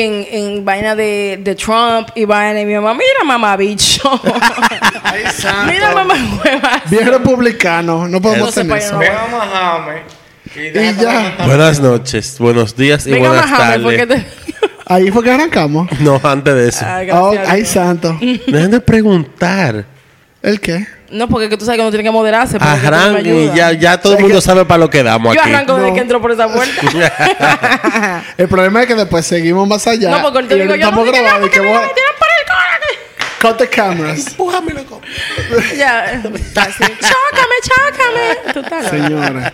En, en vaina de, de Trump y vaina y mi mamá, mira mamá bicho. Ay, santo. mira mamá hueva. Bien republicano. No podemos Eso para eso. allá Ven a Mahame. Y ya. Buenas noches, buenos días y Venga, buenas porque tardes. te... Ahí fue que arrancamos. No, antes de eso. Ay, Oh, gracias a ay, Dios. santo. Dejen de preguntar. ¿El qué? No, porque que tú sabes que uno tiene que moderarse. porque tú no me Arranquen y ayudas. ya, ya todo el mundo que- sabe para lo que damos Yo aquí. arranco desde No. que entro por esa puerta. El problema es que después seguimos más allá. no, porque ahorita y digo yo, estamos no, que no, grabando y porque que me corazón. Cut the cameras. Ya, así. Chócame, chócame. Total. Señores.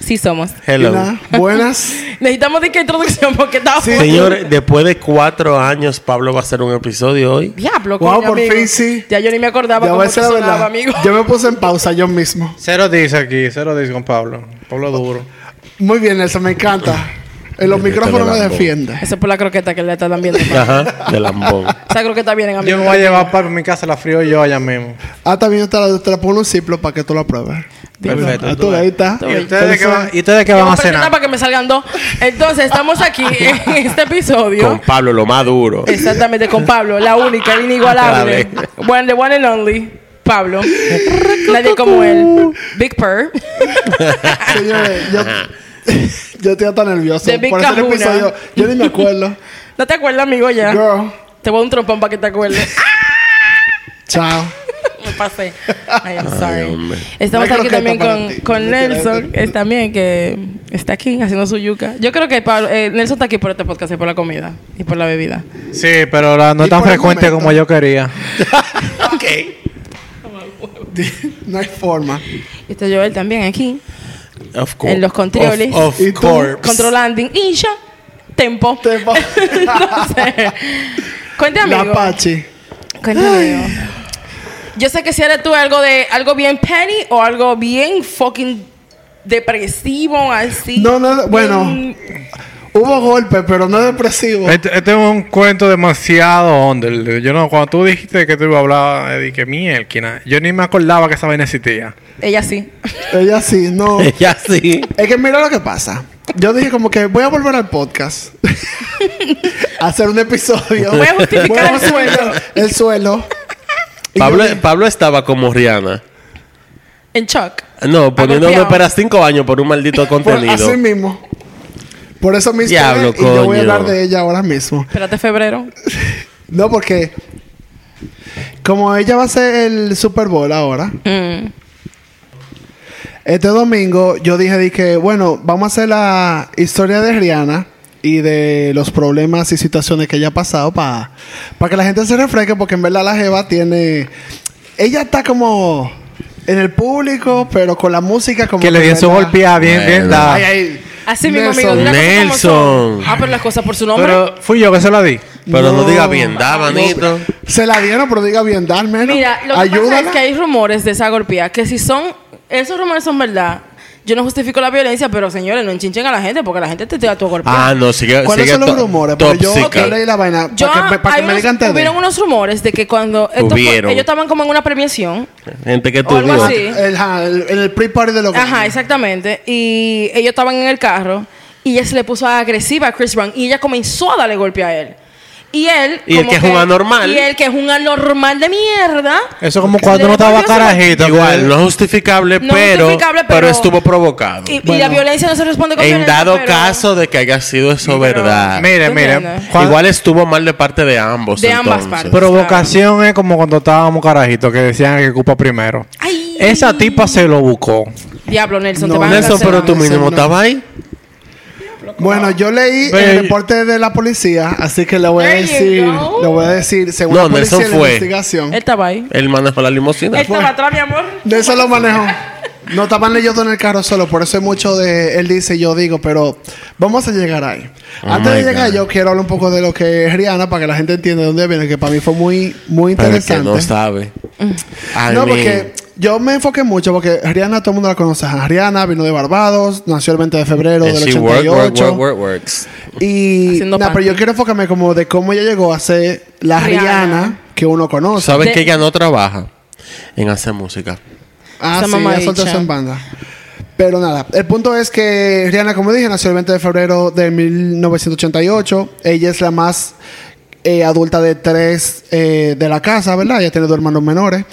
Sí somos. Hello. nada, Buenas. Necesitamos de que introducción porque está Sí. Señores, después de cuatro años, Pablo va a hacer un episodio hoy. Diablo, Wow, por amigo. fin sí. Ya yo ni me acordaba Ya cómo te sonaba, verdad. amigo. Yo me puse en pausa yo mismo. Cero dice aquí, cero dice con Pablo. Pablo duro. Muy bien, eso me encanta. En los micrófonos me defiende. Eso es por la croqueta que le están viendo. Ajá, de lambón. Esa croqueta vienen a mí. Yo me voy a llevar para mi casa, la frío yo allá mismo. Ah, también te la, te la pongo un ciplo para que tú la pruebes. Perfecto. Ah, tú ahí está. ¿Y ustedes qué van, ¿y ustedes qué van a cenar? para que me salgan dos. Entonces, estamos aquí en este episodio. Con Pablo, lo más duro. Exactamente, con Pablo, la única, la inigualable. One, the one and only. Pablo. Nadie como él. Big Purr. Señores, yo, yo estoy hasta nervioso. De Por ese Kahuna. episodio, yo ni me acuerdo. ¿No te acuerdas, amigo, ya? Girl, Te voy a dar un trompón para que te acuerdes. chao. Me pasé. Ay, I'm sorry. Estamos aquí también con, con Nelson, es también que está aquí haciendo su yuca. Yo creo que Pablo- eh, Nelson está aquí por este podcast y por la comida y por la bebida. Sí, pero la- no es tan el frecuente como yo quería. ok. No hay forma. Y está Joel también aquí, Of course. En los controles. Of, ¿Y of course. controlando. Y ya, tempo. Te va- no sé. Cuéntame, La amigo. Pachi. Cuéntame, amigo. Yo sé que si eres tú algo de algo bien penny o algo bien fucking depresivo, así. No, no, bueno. Bien- Hubo golpes, pero no depresivo. Este, este es un cuento demasiado under. Yo no, cuando tú dijiste que tú ibas a hablar, eh, dije, mierda, yo ni me acordaba que esa vaina existía. Ella sí. Ella sí, no. Ya sí. Es que mira lo que pasa. Yo dije como que voy a volver al podcast. a hacer un episodio. Voy a justificar Voy a el suelo. El suelo. Pablo, yo dije, Pablo estaba como Rihanna. En shock. No, poniéndome golpeado. esperar cinco años por un maldito por- contenido. así mismo. Por eso me Diablo, y yo voy a hablar de ella ahora mismo. Espérate febrero. No, porque como ella va a ser el Super Bowl ahora, Mm. este domingo yo dije, dije, bueno, vamos a hacer la historia de Rihanna y de los problemas y situaciones que ella ha pasado para que la gente se refresque, porque en verdad la Jeva tiene... Ella está como en el público, pero con la música como... Que le dio su golpeada bien, bien. Ay, ay. Así mismo, Nelson. amigo. di las cosas como son. Nelson. Ah, pero las cosas por su nombre. Pero fui yo que se la di. Pero no, No. diga bien, da, manito. Se la dieron, pero diga bien, dar menos. Mira, lo que Ayúdala. pasa es que hay rumores de esa golpeada que si son, esos rumores son verdad. Yo no justifico la violencia, pero señores, no enchinchen a la gente porque la gente te tira tu golpe. Ah, no, sigue, ¿Cuáles sigue son los rumores? Porque yo yo leí la vaina Yo, para que, me- para que me unos- digan TD. hubieron unos rumores de que cuando esto fue- Hubieron. ellos estaban como en una premiación. Gente que O algo así. El, el- en el pre-party de los Ajá, exactamente. Y ellos estaban en el carro y ella se le puso agresiva a Chris Brown y ella comenzó a darle golpe a él. Y él. Y como que es un anormal. Y él que es un anormal de mierda. Eso como cuando uno estaba carajito. Igual, que- no es justificable, No pero, justificable, pero, pero- estuvo provocado. Y, y Bueno. la violencia no se responde con en violencia. dado pero- caso de que haya sido eso verdad. Mire, ¿Tú mire. entiendes? Igual estuvo mal de parte de ambos. De ambas entonces. partes. Provocación es como cuando estábamos carajitos que decían que culpa primero. Ay. Esa tipa se lo buscó. Diablo, Nelson, No, te van a Nelson, cancelar. pero tú mínimo no. estabas ahí. Bueno, yo leí el reporte de la policía, así que le voy a There decir, le voy a decir, según No, la policía Nelson la fue. investigación. Él estaba ahí. Él manejó la limusina. Él estaba atrás, mi amor. De eso lo manejó. No estaban ellos dos en el carro solo, por eso hay mucho de él dice, yo digo, pero vamos a llegar ahí. Oh Antes de llegar, God. yo quiero hablar un poco de lo que es Rihanna para que la gente entienda de dónde viene, que para mí fue muy, muy Para el que interesante. no sabe. I No, mean, porque yo me enfoqué mucho porque Rihanna todo el mundo la conoce. Rihanna vino de Barbados, nació el 20 de febrero And del she work, 88. work, work, work, works. Y pero yo quiero enfocarme como de cómo ella llegó a ser la Rihanna. Rihanna, que uno conoce. ¿Sabes De- que ella no trabaja en hacer música? Ah, Esa sí, ella soltó dicha. eso en banda. Pero nada, el punto es que Rihanna, como dije, nació el 20 de febrero de 1988. Ella es la más eh, adulta de tres eh, de la casa, ¿verdad? Ella tiene dos hermanos menores.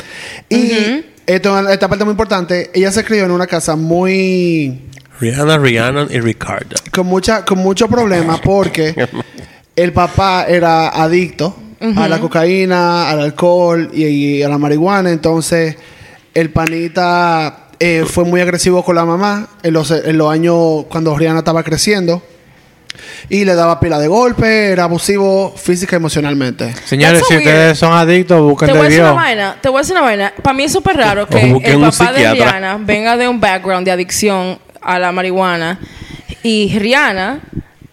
Y esto, esta parte muy importante, ella se crió en una casa muy... Rihanna, Rihanna y Ricardo. con mucha con mucho problema porque el papá era adicto a la cocaína, al alcohol y, y a la marihuana. Entonces, el panita eh, fue muy agresivo con la mamá en los, en los años cuando Rihanna estaba creciendo. Y le daba pila de golpe, era abusivo física y emocionalmente. Señores, si ustedes son adictos, busquen Te voy a de una vaina, te voy a decir una vaina. Para mí es súper raro que busquen el un papá de psiquiatra. Rihanna venga de un background de adicción a la marihuana y Rihanna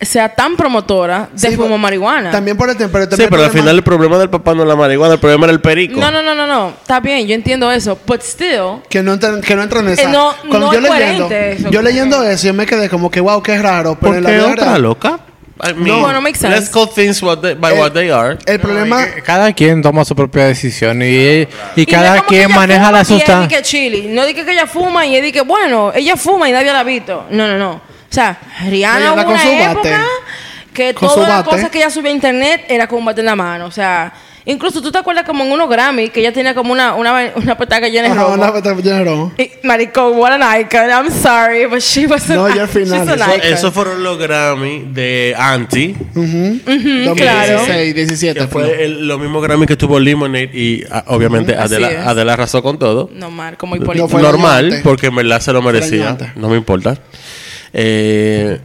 sea tan promotora de Sí, fumo pero- marihuana. También por el tiempo. Pero Sí, pero el al final el problema del papá no es la marihuana, el problema era el perico. No, no, no, no, no. Está bien, yo entiendo eso. But still, Que no, entra, que no entra en esa. Eh, no- Cuando no yo es leyendo, coherente eso, yo leyendo eso, yo me quedé como que, wow, qué raro. Pero ¿Por en la qué otra loca? I mean, Bueno, makes sense. Let's call things what they- by Eh, what they are. El problema. No, Cada quien toma su propia decisión y, y Y no cada quien maneja la y es de sustancia. que chili. No dije que ella fuma y que, bueno, ella fuma y nadie la ha visto. No, no, no. O sea, Rihanna hubo una época que todas las cosas que ella subía a internet era con un bate en la mano. O sea, incluso tú te acuerdas como en unos Grammy que ella tenía como una, una, una petaca llena de robo. una pata llena de robo. Y, Marico, what an icon. I'm sorry, but she was an No, ya al final, she's an eso- icon. Esos fueron los Grammy de Anti, claro. 2016, 17. que fue el- lo mismo Grammy que tuvo Lemonade y ah, obviamente Así Adela, es. Adela arrasó con todo. No, Marco, muy No Normal, porque en verdad se lo merecía. No me importa. Eh,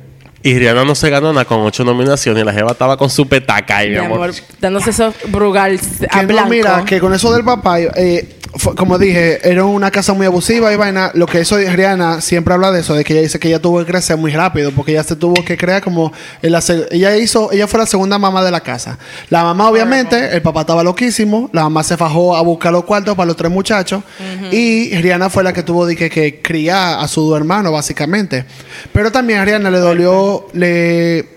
y Rihanna no se ganó nada con ocho nominaciones y la jeva estaba con su petaca ahí, Mi mi amor. amor, dándose esos brugal a Que no, blanco. mira, que con eso del papá, eh, fue- como dije, era una casa muy abusiva y vaina. Lo que eso Rihanna siempre habla de eso, de que ella dice que ella tuvo que crecer muy rápido, porque ella se tuvo que crear como en la se- ella hizo, ella fue la segunda mamá de la casa. La mamá, obviamente, el papá estaba loquísimo, la mamá se fajó a buscar los cuartos para los tres muchachos, y Rihanna fue la que tuvo de que, que criar a su hermano, básicamente. Pero también a Rihanna le dolió, le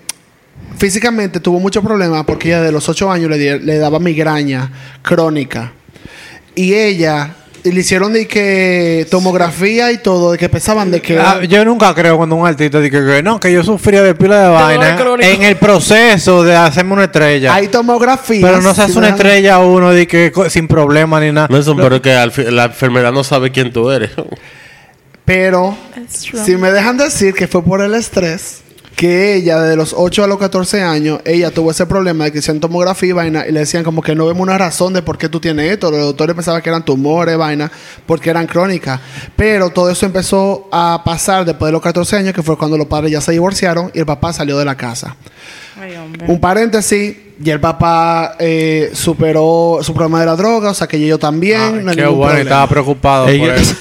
físicamente tuvo muchos problemas porque ella de los 8 años le, di- le daba migraña crónica. Y ella le hicieron de que tomografía y todo, de que pensaban de que Ah, yo nunca creo cuando un artista dice que no, que yo sufría de pila de vaina en el proceso de hacerme una estrella. hay tomografía. pero no se hace una estrella uno de que sin problema ni nada. Nelson, pero que al la enfermedad no sabe quién tú eres. Pero si me dejan decir que fue por el estrés, que ella de los 8 a los 14 años, ella tuvo ese problema de que hicieron tomografía y vaina, y le decían como que no vemos una razón de por qué tú tienes esto. Los doctores pensaban que eran tumores, vaina, porque eran crónicas. Pero todo eso empezó a pasar después de los 14 años, que fue cuando los padres ya se divorciaron y el papá salió de la casa. Ay. Un paréntesis, y el papá eh, superó su problema de la droga, o sea que yo también. No qué bueno, problema. estaba preocupado por Ellos- eso.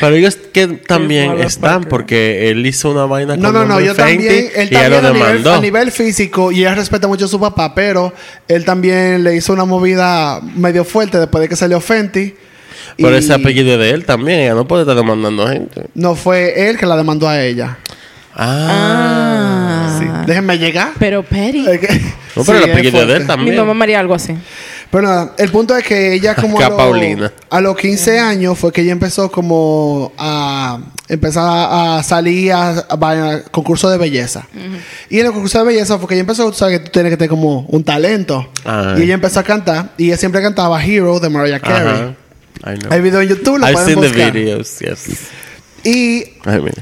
Pero ellos que también están porque él hizo una vaina No, con no, no, nombre yo Fenty también, él también lo a nivel, demandó. a nivel físico, y él respeta mucho a su papá, pero él también le hizo una movida medio fuerte después de que salió Fenty. Pero y ese apellido es de él también, ella no puede estar demandando a gente. No fue él que la demandó a ella. Ah. Sí. Déjenme llegar. Pero que- No, pero Sí, el apellido es de él fuerte. Mi también. mamá me haría algo así. Pero nada, el punto es que ella como a, a lo- Paulina. a los 15 años fue que ella empezó como a empezar a salir a, a vaina- concursos de belleza. Y en el concurso de belleza fue que ella empezó, tú sabes que tú tienes que tener como un talento. Y ella empezó a cantar y ella siempre cantaba Hero de Mariah Carey. Ajá. I know. Hay video en YouTube, lo I've pueden seen the buscar. videos, yes. Y I mean,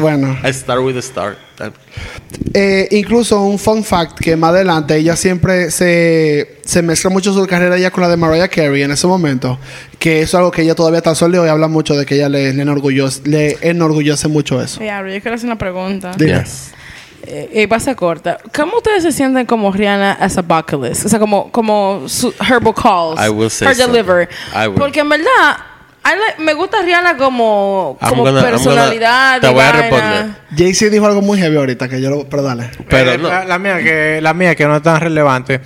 bueno, I start with a star. Eh, incluso un fun fact que más adelante ella siempre se, se mezcla mucho su carrera ya con la de Mariah Carey en ese momento. Que eso es algo que ella todavía está sola y habla mucho de que ella le, le, enorgullece, le enorgullece mucho eso. Diablo, yo quiero hacer una pregunta. Yes. Eh, y pasa corta. ¿Cómo ustedes se sienten como Rihanna as a vocalist? O sea, como, como su, her vocals. I will say her so. deliver. I will. Porque en verdad, I me gusta Rihanna como, I'm como gonna- personalidad. gonna- te voy a responder. Jay-Z dijo algo muy heavy ahorita que yo lo. Pero dale. Pero Eh, no. la, la mía que la mía que no es tan relevante.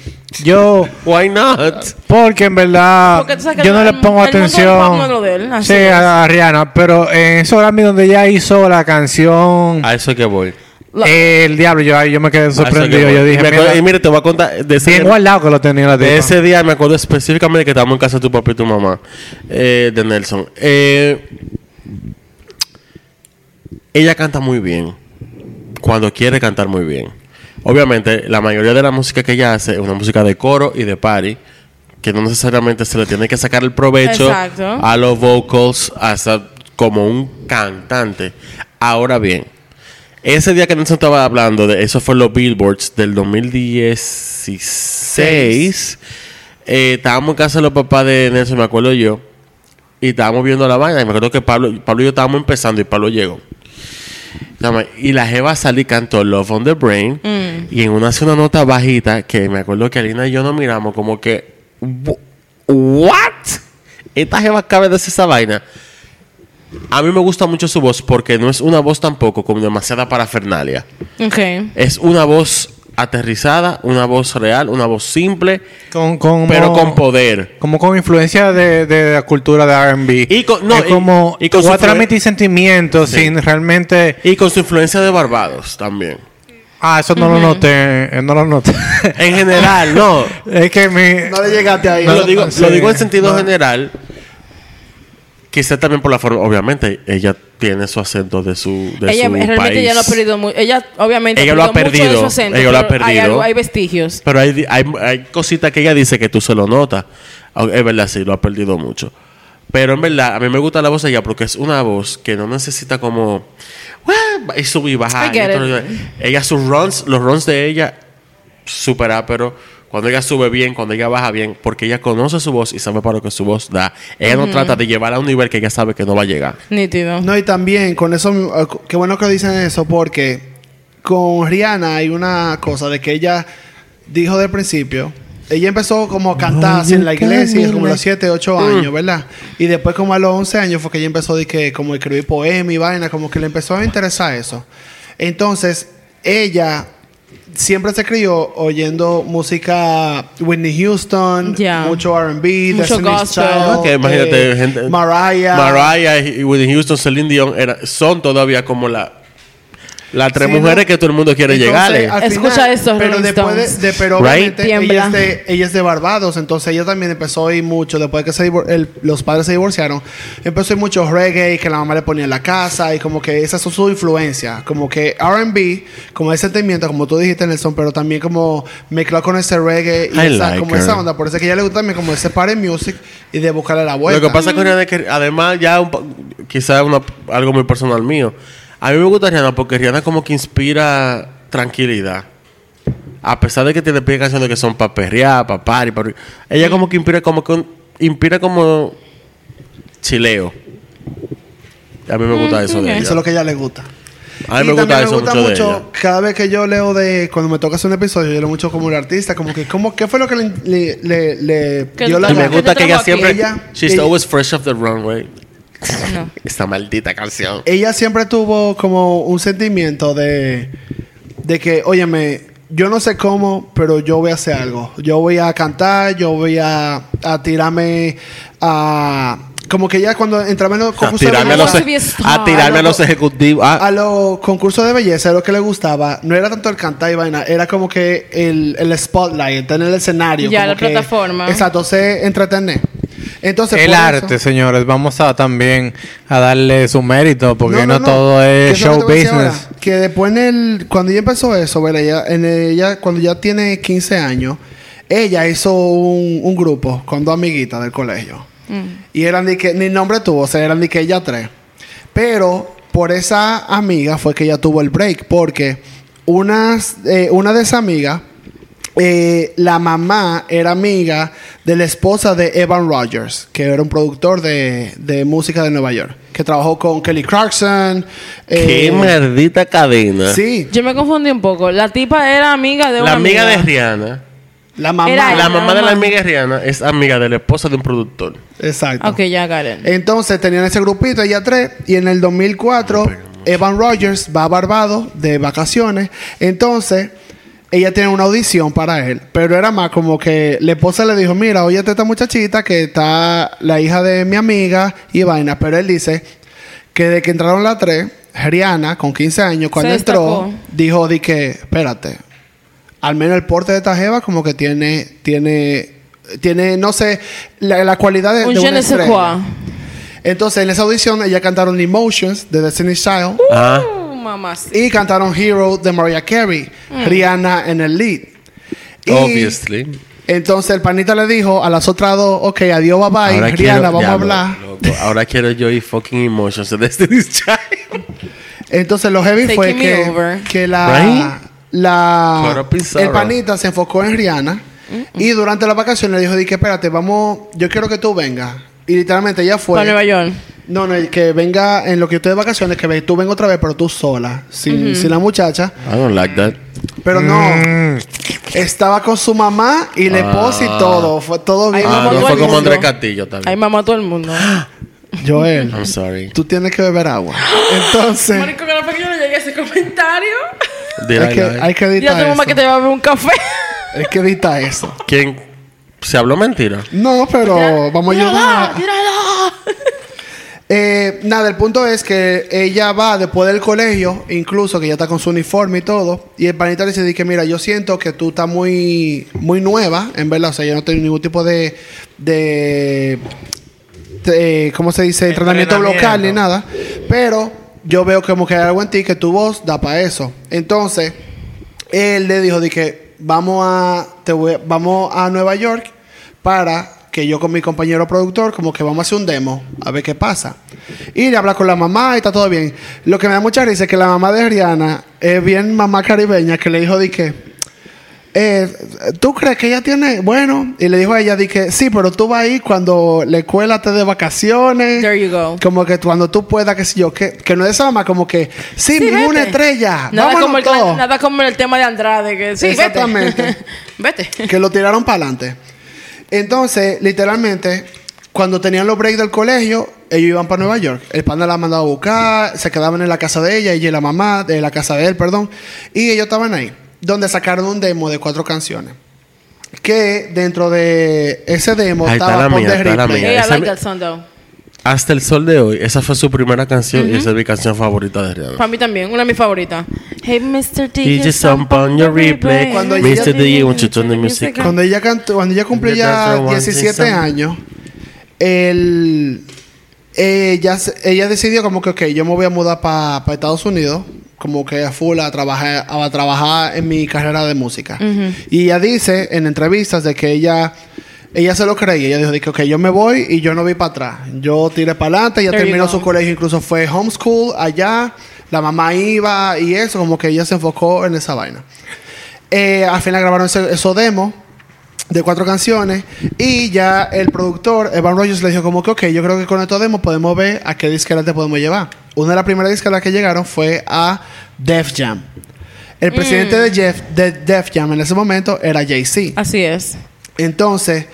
Yo Why not? porque en verdad Porque tú sabes que yo no el- le pongo el atención. no de él, sí, a, a Rihanna, pero en esos Grammy donde ella hizo la canción A eso es que voy. La- El diablo, yo, yo me quedé sorprendido. Yo dije, Y me acuerdo- mira, y mire, te voy a contar de ese día- guardado que lo tenía la De tipa. ese día me acuerdo específicamente que estábamos en casa de tu papá y tu mamá, eh, de Nelson. Eh, ella canta muy bien, cuando quiere cantar muy bien. Obviamente, la mayoría de la música que ella hace es una música de coro y de party, que no necesariamente se le tiene que sacar el provecho Exacto. a los vocals hasta como un cantante. Ahora bien, ese día que Nelson estaba hablando de eso fue los Billboards del 2016. Eh, estábamos en casa de los papás de Nelson, me acuerdo yo, y estábamos viendo la vaina. Y me acuerdo que Pablo, Pablo y yo estábamos empezando y Pablo llegó. Y la Jeva salí cantó Love on the Brain. Y en una hace una nota bajita que me acuerdo que Alina y yo nos miramos como que. "Wh- ¿What? Esta Jeva acaba de hacer esa vaina. A mí me gusta mucho su voz porque no es una voz tampoco como demasiada parafernalia. Ok. Es una voz aterrizada, una voz real, una voz simple, Con, con- pero con poder. Como con influencia de, de la cultura de R&B. Y con- no, es y- como... y con tú vas a su influen- transmitir sentimientos Sí. sin realmente... Y con su influencia de Barbados también. Ah, eso no lo noté. eh, No lo noté. En general, no. es que mi... No le llegaste ahí. No, lo, digo, sí. lo digo en sentido general. Quizá también por la forma. Obviamente, ella tiene su acento de su, de ella su realmente país. ya lo ha perdido mucho. Ella obviamente Ella lo ha mucho de perdido, su acento, ella lo ha Hay, perdido. algo- hay vestigios. Pero hay, hay, hay cositas que ella dice que tú se lo notas. Aunque Es verdad, sí, lo ha perdido mucho. Pero en verdad, a mí me gusta la voz de ella porque es una voz que no necesita como. Y subir y bajar. Y. Ella, sus runs, los runs de ella, súper pero Cuando ella sube bien, cuando ella baja bien, porque ella conoce su voz y sabe para lo que su voz da. Ella no trata de llevarla a un nivel que ella sabe que no va a llegar. Nítido. No, y también con eso, eh, qué bueno que dicen eso, porque con Rihanna hay una cosa de que ella dijo del principio, ella empezó como a cantar así en la iglesia, como a los 7, 8 años, ¿verdad? Y después como a los 11 años fue que ella empezó de que como a escribir poemas y vaina, como que le empezó a interesar eso. Entonces, ella siempre se crió oyendo música Whitney Houston, mucho R&B, Mucho gospel. Child, imagínate, eh, gente- Mariah. Mariah y Whitney Houston, Celine Dion era- son todavía como la las tres Sí, mujeres ¿no? que todo el mundo quiere Entonces, al Escucha esto, pero Rolling después de, Stones. de- pero Right? ella es, de, ella es de Barbados, entonces ella también empezó a oír mucho después que se el- los padres se divorciaron, empezó a oír mucho reggae que la mamá le ponía en la casa y como que esa es su influencia, como que R&B, como ese sentimiento, como tú dijiste Nelson, pero también como mezclado con ese reggae y esa, like como her. esa onda, por eso es que a ella le gusta también como ese party music y de buscarle la vuelta. Lo que pasa con Rihanna es que además ya un quizás una- algo muy personal mío. A mí me gusta Rihanna porque Rihanna como que inspira tranquilidad. A pesar de que tiene pie canciones que son para perrear, para party, pa- ella como que inspira como que un- inspira como chileo. A mí me gusta eso de Eso es ella. lo que a ella le gusta. A mí Y me gusta eso mucho, de ella. Cada vez que yo leo de... Cuando me toca hacer un episodio, yo leo mucho como el artista. Como que... Como, ¿Qué fue lo que le, le, le, le dio la Y me ¿Qué te gusta que ella siempre Ella- she's ella- always fresh off the runway. No. Esta maldita canción. Ella siempre tuvo como un sentimiento de... De que, óyeme... Yo no sé cómo, pero yo voy a hacer algo. Yo voy a cantar, yo voy a, a tirarme a... Como que ella cuando entraba en los A concursos de tirarme a los, belleza- a tirarme a los ejecutivos. Ah, a los concursos de belleza lo que le gustaba no era tanto el cantar y vaina, era como que el, el spotlight, estar en el escenario. Ya, como la que- plataforma. Exacto, se entretener. Entonces, el arte, eso- señores. Vamos a también a darle su mérito porque no, todo es show que business. ahora, que después en el, cuando ella empezó eso, ¿verdad? Ella, en ella, cuando ya tiene 15 años, ella hizo un, un grupo con dos amiguitas del colegio. Y eran de que, ni nombre tuvo, o sea, eran de que ella tres. Pero por esa amiga fue que ella tuvo el break, porque unas, eh, una de esas amigas, eh, la mamá era amiga de la esposa de Evan Rogers, que era un productor de, de música de Nueva York, que trabajó con Kelly Clarkson. qué eh, maldita cadena. Sí. Yo me confundí un poco. La tipa era amiga de una La amiga de Rihanna. La mamá. Era La la mamá de la amiga Rihanna es amiga de la esposa de un productor. Exacto. Ok, ya, it. Entonces tenían ese grupito, ella tres, y en el 2004 Evan Rogers va a Barbados de vacaciones. Entonces ella tiene una audición para él, pero era más como que la esposa le dijo, mira, oye esta muchachita que está la hija de mi amiga y vaina, pero él dice que de que entraron las tres, Rihanna con 15 años, cuando entró, dijo de que, espérate, al menos el porte de esta jeva como que tiene, tiene, tiene, no sé, la, la cualidad de, Un de je una ne sais estrella. quoi. Entonces, en esa audición, ella cantaron Emotions de Destiny's Child Ah. Uh. Y cantaron Hero de Mariah Carey, Rihanna en el lead. Y Obviously. Entonces, el panita le dijo a las otras dos, ok, adiós, bye bye, Ahora Rihanna, quiero- vamos a hablar. loco, Ahora quiero yo y fucking emotions de Destiny's Child. Entonces, lo heavy Taking fue que, la, Right? la el panita se enfocó en Rihanna y durante la vacación le dijo, di que espérate, vamos, yo quiero que tú vengas. Y literalmente ella fue... Para Nueva York. No, no, que venga en lo que estoy de vacaciones, que ve- tú venga otra vez, pero tú sola, sin, sin la muchacha. I don't like that. Pero no, estaba con su mamá y la esposa y todo. Fue todo bien. Ah, mamá, no todo fue el como mundo. Andrés Castillo Ahí también. mamá todo el mundo. Joel, I'm sorry. tú tienes que beber agua. Entonces, Marico, que no fue que yo no llegué a ese comentario. Did hay I que, lie? hay que Dile a editar tu mamá que te va a beber un café. Hay que editar eso. ¿Quién? ¿Se habló mentira? No, pero vamos a ayudar. Tírala. Eh, nada, el punto es que ella va después del colegio, incluso que ya está con su uniforme y todo, y el panita le dice que mira, yo siento que tú estás muy, muy nueva, en verdad, o sea, yo no tengo ningún tipo de, de, de- ¿cómo se dice? Entrenamiento, Entrenamiento. local ni nada, pero yo veo como que hay algo en ti que tu voz da para eso. Entonces, él le dijo de que vamos a, te voy- vamos a Nueva York para que yo con mi compañero productor como que vamos a hacer un demo a ver qué pasa y le habla con la mamá y está todo bien lo que me da mucha risa es que la mamá de Rihanna es bien mamá caribeña que le dijo de que eh, ¿tú crees que ella tiene? Bueno, y le dijo a ella, di que sí, pero tú vas ahí cuando la escuela esté de vacaciones. There you go. Como que cuando tú puedas, qué sé yo, que, que no es esa mamá, como que, sí, Sí, mi una vete. estrella, Nada como, el, nada como el tema de Andrade. Que, sí, Exactamente. Vete. vete. que lo tiraron para adelante. Entonces, literalmente, cuando tenían los breaks del colegio, ellos iban para Nueva York. El pana la mandaba a buscar, se quedaban en la casa de ella, ella y la mamá, de la casa de él, perdón. Y ellos estaban ahí, donde sacaron un demo de cuatro canciones. Que dentro de ese demo Ahí está estaba la Pon mía, está la mía. Hey, I esa like me- that song though. Hasta el sol de hoy, esa fue su primera canción y esa es mi canción favorita de Rihanna. Para mí también, una de mis favoritas. Hey, Mr. DJ, DJ, some on your replay. Cuando Mr. ella- DJ, won't you turn the music? Cuando ella cantó, cuando ella cumplió ya for one 17 thing, some- años, él, ella, ella decidió como que, ok, yo me voy a mudar para Estados Unidos, como que a full a trabajar, a trabajar en mi carrera de música. Y ella dice en entrevistas de que ella, ella se lo creía. Ella dijo que, ok, yo me voy y yo no vi para atrás. Yo tiré para adelante, ella There terminó su colegio, incluso fue homeschool allá. La mamá iba y eso, como que ella se enfocó en esa vaina. Eh, al final grabaron ese, esos demos de cuatro canciones y ya el productor Evan Rogers le dijo como que ok, yo creo que con estos demos podemos ver a qué disquera te podemos llevar. Una de las primeras disqueras que llegaron fue a Def Jam. El presidente de, Jeff, de Def Jam en ese momento era Jay-Z. Así es. Entonces,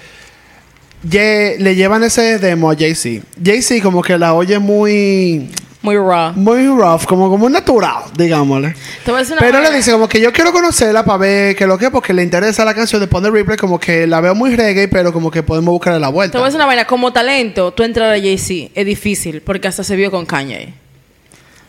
Ye- le llevan ese demo a Jay-Z. Jay-Z como que la oye muy, Muy raw. muy rough, como, como natural, digámosle. Te Pero le dice como que yo quiero conocerla para ver qué lo que, porque le interesa la canción de Ponder Replay, como que la veo muy reggae, pero como que podemos buscarle la Te vuelta. voy a decir una vaina. Como talento, tú entrar a Jay-Z es difícil porque hasta se vio con Kanye.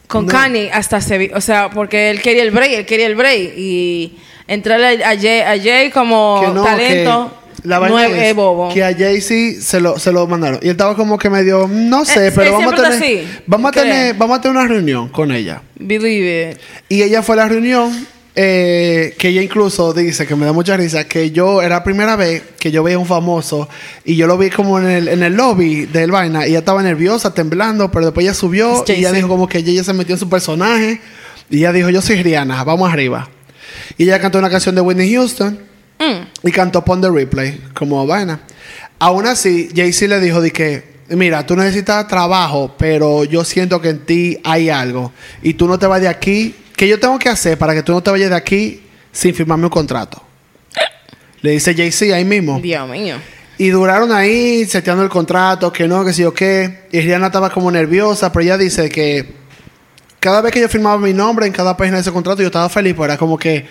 Con No. Kanye hasta se vio. O sea, porque él quería el break, él quería el break. Y entrar a Jay, a Jay como no, talento que la vaina es, es es bobo. que a Jay-Z se lo, se lo mandaron. Y él estaba como que medio, no sé, Eh, pero él vamos a, siempre tener, está así, vamos, a tener, vamos a tener una reunión con ella. Believe it. Y ella fue a la reunión, eh, que ella incluso dice, que me da mucha risa, que yo era la primera vez que yo veía a un famoso y yo lo vi como en el, en el lobby del vaina y ella estaba nerviosa, temblando, pero después ella subió Es y ella Jay-Z. dijo como que ella se metió en su personaje y ella dijo, yo soy Rihanna, vamos arriba. Y ella cantó una canción de Whitney Houston Mm. y cantó Pon the Replay como vaina. Aún así, Jay-Z le dijo de que, mira, tú necesitas trabajo, pero yo siento que en ti hay algo. Y tú no te vas de aquí. ¿Qué yo tengo que hacer para que tú no te vayas de aquí sin firmarme un contrato? Le dice Jay-Z ahí mismo. Dios mío. Y duraron ahí seteando el contrato, que no, que sí o qué. Y Rihanna estaba como nerviosa, pero ella dice que cada vez que yo firmaba mi nombre en cada página de ese contrato, yo estaba feliz, pues era como que,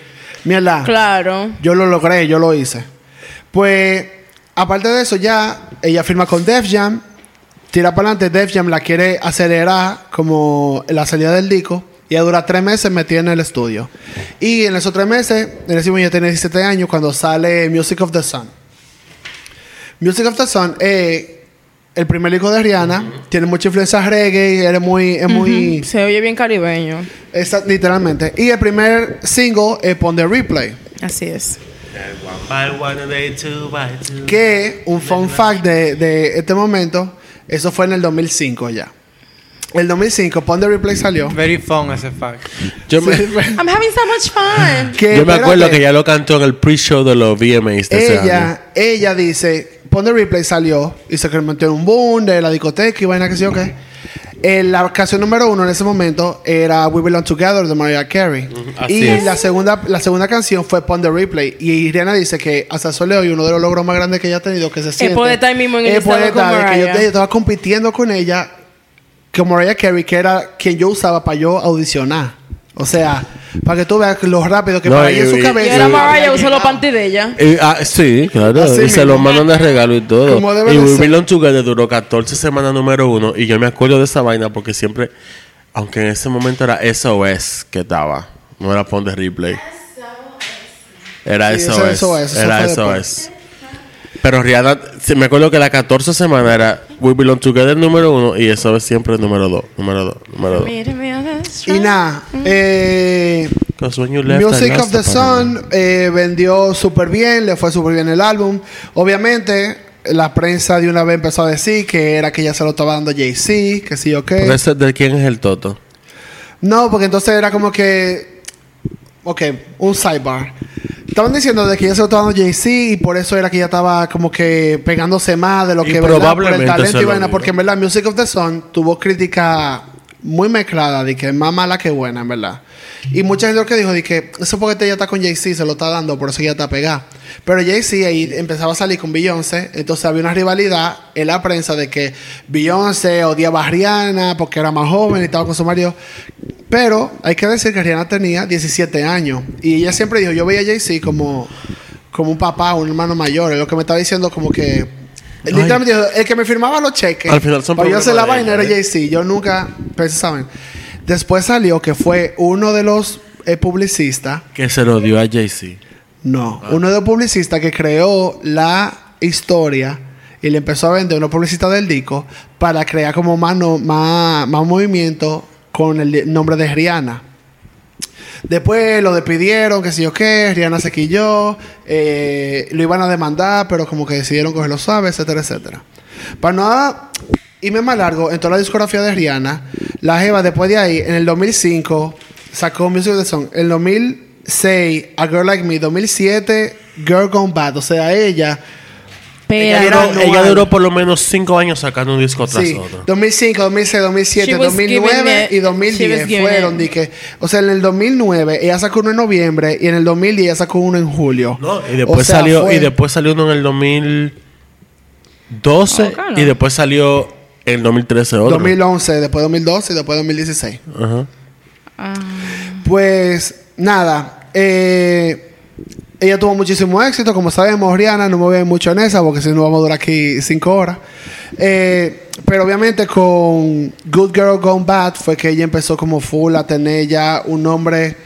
mierda, Claro. yo lo logré, yo lo hice. Pues, aparte de eso, ya ella firma con Def Jam, tira para adelante, Def Jam la quiere acelerar como la salida del disco. Y dura tres meses metida en el estudio. Y en esos tres meses, en ese ya tiene 17 años, cuando sale Music of the Sun. Music of the Sun es el primer disco de Rihanna. Tiene mucha influencia reggae, es muy... Es muy Se oye bien caribeño. esa- literalmente. Y el primer single es Pon the Replay. Así es. Que un fun fact de, de este momento, eso fue en el 2005 ya. El 2005, Pon the Replay salió. Very fun ese fact. Yo me, I'm having so much fun. Que, yo me acuerdo que ya lo cantó en el pre-show de los VMAs de ese año. ella, ella dice, Pon the Replay salió y se convirtió en un boom de la discoteca y vaina que sí o qué. Eh, la canción número uno en ese momento era We Belong Together de Mariah Carey. así y es. la segunda, la segunda canción fue Pon the Replay. Y Rihanna dice que hasta el sol de hoy uno de los logros más grandes que ella ha tenido que se siente. poder estar mismo en el es estado con estar, de que yo, yo estaba compitiendo con ella con Mariah Carey, que era quien yo usaba para yo audicionar. O sea, para que tú veas lo rápido que No, para ella en y- su y- Y cabeza. ahora ella Mariah usó los panties de ella. Y, ah, sí, claro. Así y se lo mismo. mandan de regalo y todo. Y We. Belong Together duró 14 semanas número uno. Y yo me acuerdo de esa vaina porque siempre, aunque en ese momento era SOS que estaba, no era Pon de Replay. Era Sí, SOS. SOS, eso era SOS. Pero Rihanna, me acuerdo que la 14 semana era We Belong Together número uno y SOS siempre número dos, número dos, número dos. Y nada, eh, left, I Music of the. Sun eh, vendió súper bien, le fue súper bien el álbum. Obviamente, la prensa de una vez empezó a decir que era que ya se lo estaba dando Jay-Z, que sí o qué. Pero ese de quién es el Toto? No, porque entonces era como que. Ok, un sidebar. Estaban diciendo de que ya se lo estaba dando Jay-Z y por eso era que ya estaba como que pegándose más de lo Y que ¿verdad? probablemente por el talento y vaina. Porque en verdad, Music of the Sun tuvo crítica muy mezclada de que es más mala que buena, en verdad. Y mucha gente lo que dijo de que eso porque ella está con Jay-Z, se lo está dando, por eso ella está pegada. Pero Jay-Z ahí empezaba a salir con Beyoncé, entonces había una rivalidad en la prensa de que Beyoncé odiaba a Rihanna porque era más joven y estaba con su marido. Pero hay que decir que Rihanna tenía 17 años y ella siempre dijo, yo veía a Jay-Z como, como un papá, un hermano mayor. Es lo que me estaba diciendo como que... Literalmente dijo, el que me firmaba los cheques Al final son para yo hacer la vaina era ¿eh? Jay-Z. Yo nunca pensé, ¿saben? Después salió que fue uno de los eh, publicistas Que se lo dio a Jay-Z. no, Ah. uno de los publicistas que creó la historia y le empezó a vender una publicidad del disco para crear como más, no- más, más movimiento con el nombre de Rihanna. Después lo despidieron, que sé yo qué, Rihanna se quilló, eh, lo iban a demandar, pero como que decidieron cogerlo suave, etcétera, etcétera. Para no irme más largo, en toda la discografía de Rihanna, la Jeva después de ahí, en el 2005, sacó Music the Song. En el 2006, A Girl Like Me. 2007, Girl Gone Bad. O sea, ella... Ella Duró- anual. ella duró por lo menos 5 años sacando un disco tras Sí, otro. 2005, 2006, 2007, She was 2009 giving it- y she was 2010 giving fueron. it. di que- o sea, en el 2009 ella sacó uno en noviembre y en el 2010 ella sacó uno en julio. No, y después O sea, salió fue- y después salió uno en el 2012 Oh, claro. y después salió en el 2013 otro. 2011, después 2012 y después 2016. Ajá. Pues nada, eh, ella tuvo muchísimo éxito, como sabemos, Rihanna, no me voy a ir mucho en esa porque si no vamos a durar aquí cinco horas. Eh, pero obviamente con Good Girl Gone Bad fue que ella empezó como full a tener ya un nombre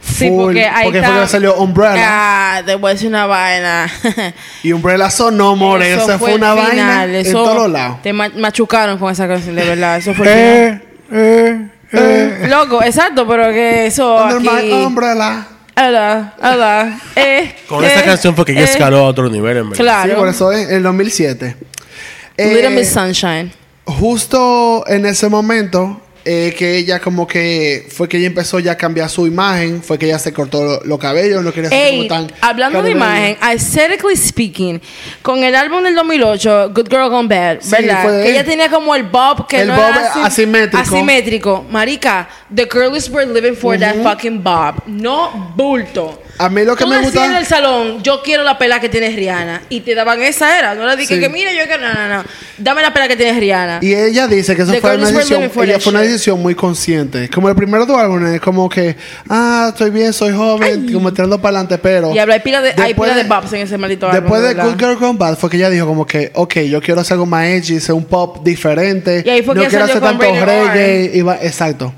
full. Sí, porque ahí porque está. fue que salió Umbrella. Ah, te voy a decir una vaina. Y Umbrella sonó, more. Eso, fue, una vaina en todos lados. Te ma- machucaron con esa canción, de verdad. Eso fue el final. Eh, Loco, exacto, pero que eso Under aquí... my umbrella. Ala, ala, eh, Con eh, esa canción fue que ella eh. escaló a otro nivel en verdad. Sí, por Claro. eso es el 2007. Little Eh, Miss Sunshine. justo en ese momento eh, que ella como que fue que ella empezó ya a cambiar su imagen, fue que ella se cortó los cabellos, no quería ser como tan hablando de imagen, aesthetically speaking, con el álbum del 2008, Good Girl Gone Bad, Sí, ¿verdad? fue Que ella tenía como el bob que El no bob era así- asimétrico. Asimétrico. Marica, the girls were living for that fucking bob. No bulto. A mí lo que Tú me decías en gusta... el salón, yo quiero la pela que tiene Rihanna. Y te daban esa era. No le dije Sí. que mira, yo que no, no, no. Dame la pela que tiene Rihanna. Y ella dice que eso The fue girl una is decisión, ella fue una shit. decisión muy consciente. Como el primero dos álbumes, es como que, ah, estoy bien, soy joven, como tirando para adelante, pero... Y habla, hay pila de, hay después pila de bops en ese maldito álbum. Después de ¿verdad? Good Girl Gone Bad fue que ella dijo como que, ok, yo quiero hacer algo más edgy, ser un pop diferente. Y ahí fue no que quiero salió hacer con tanto reggae. y va- exacto.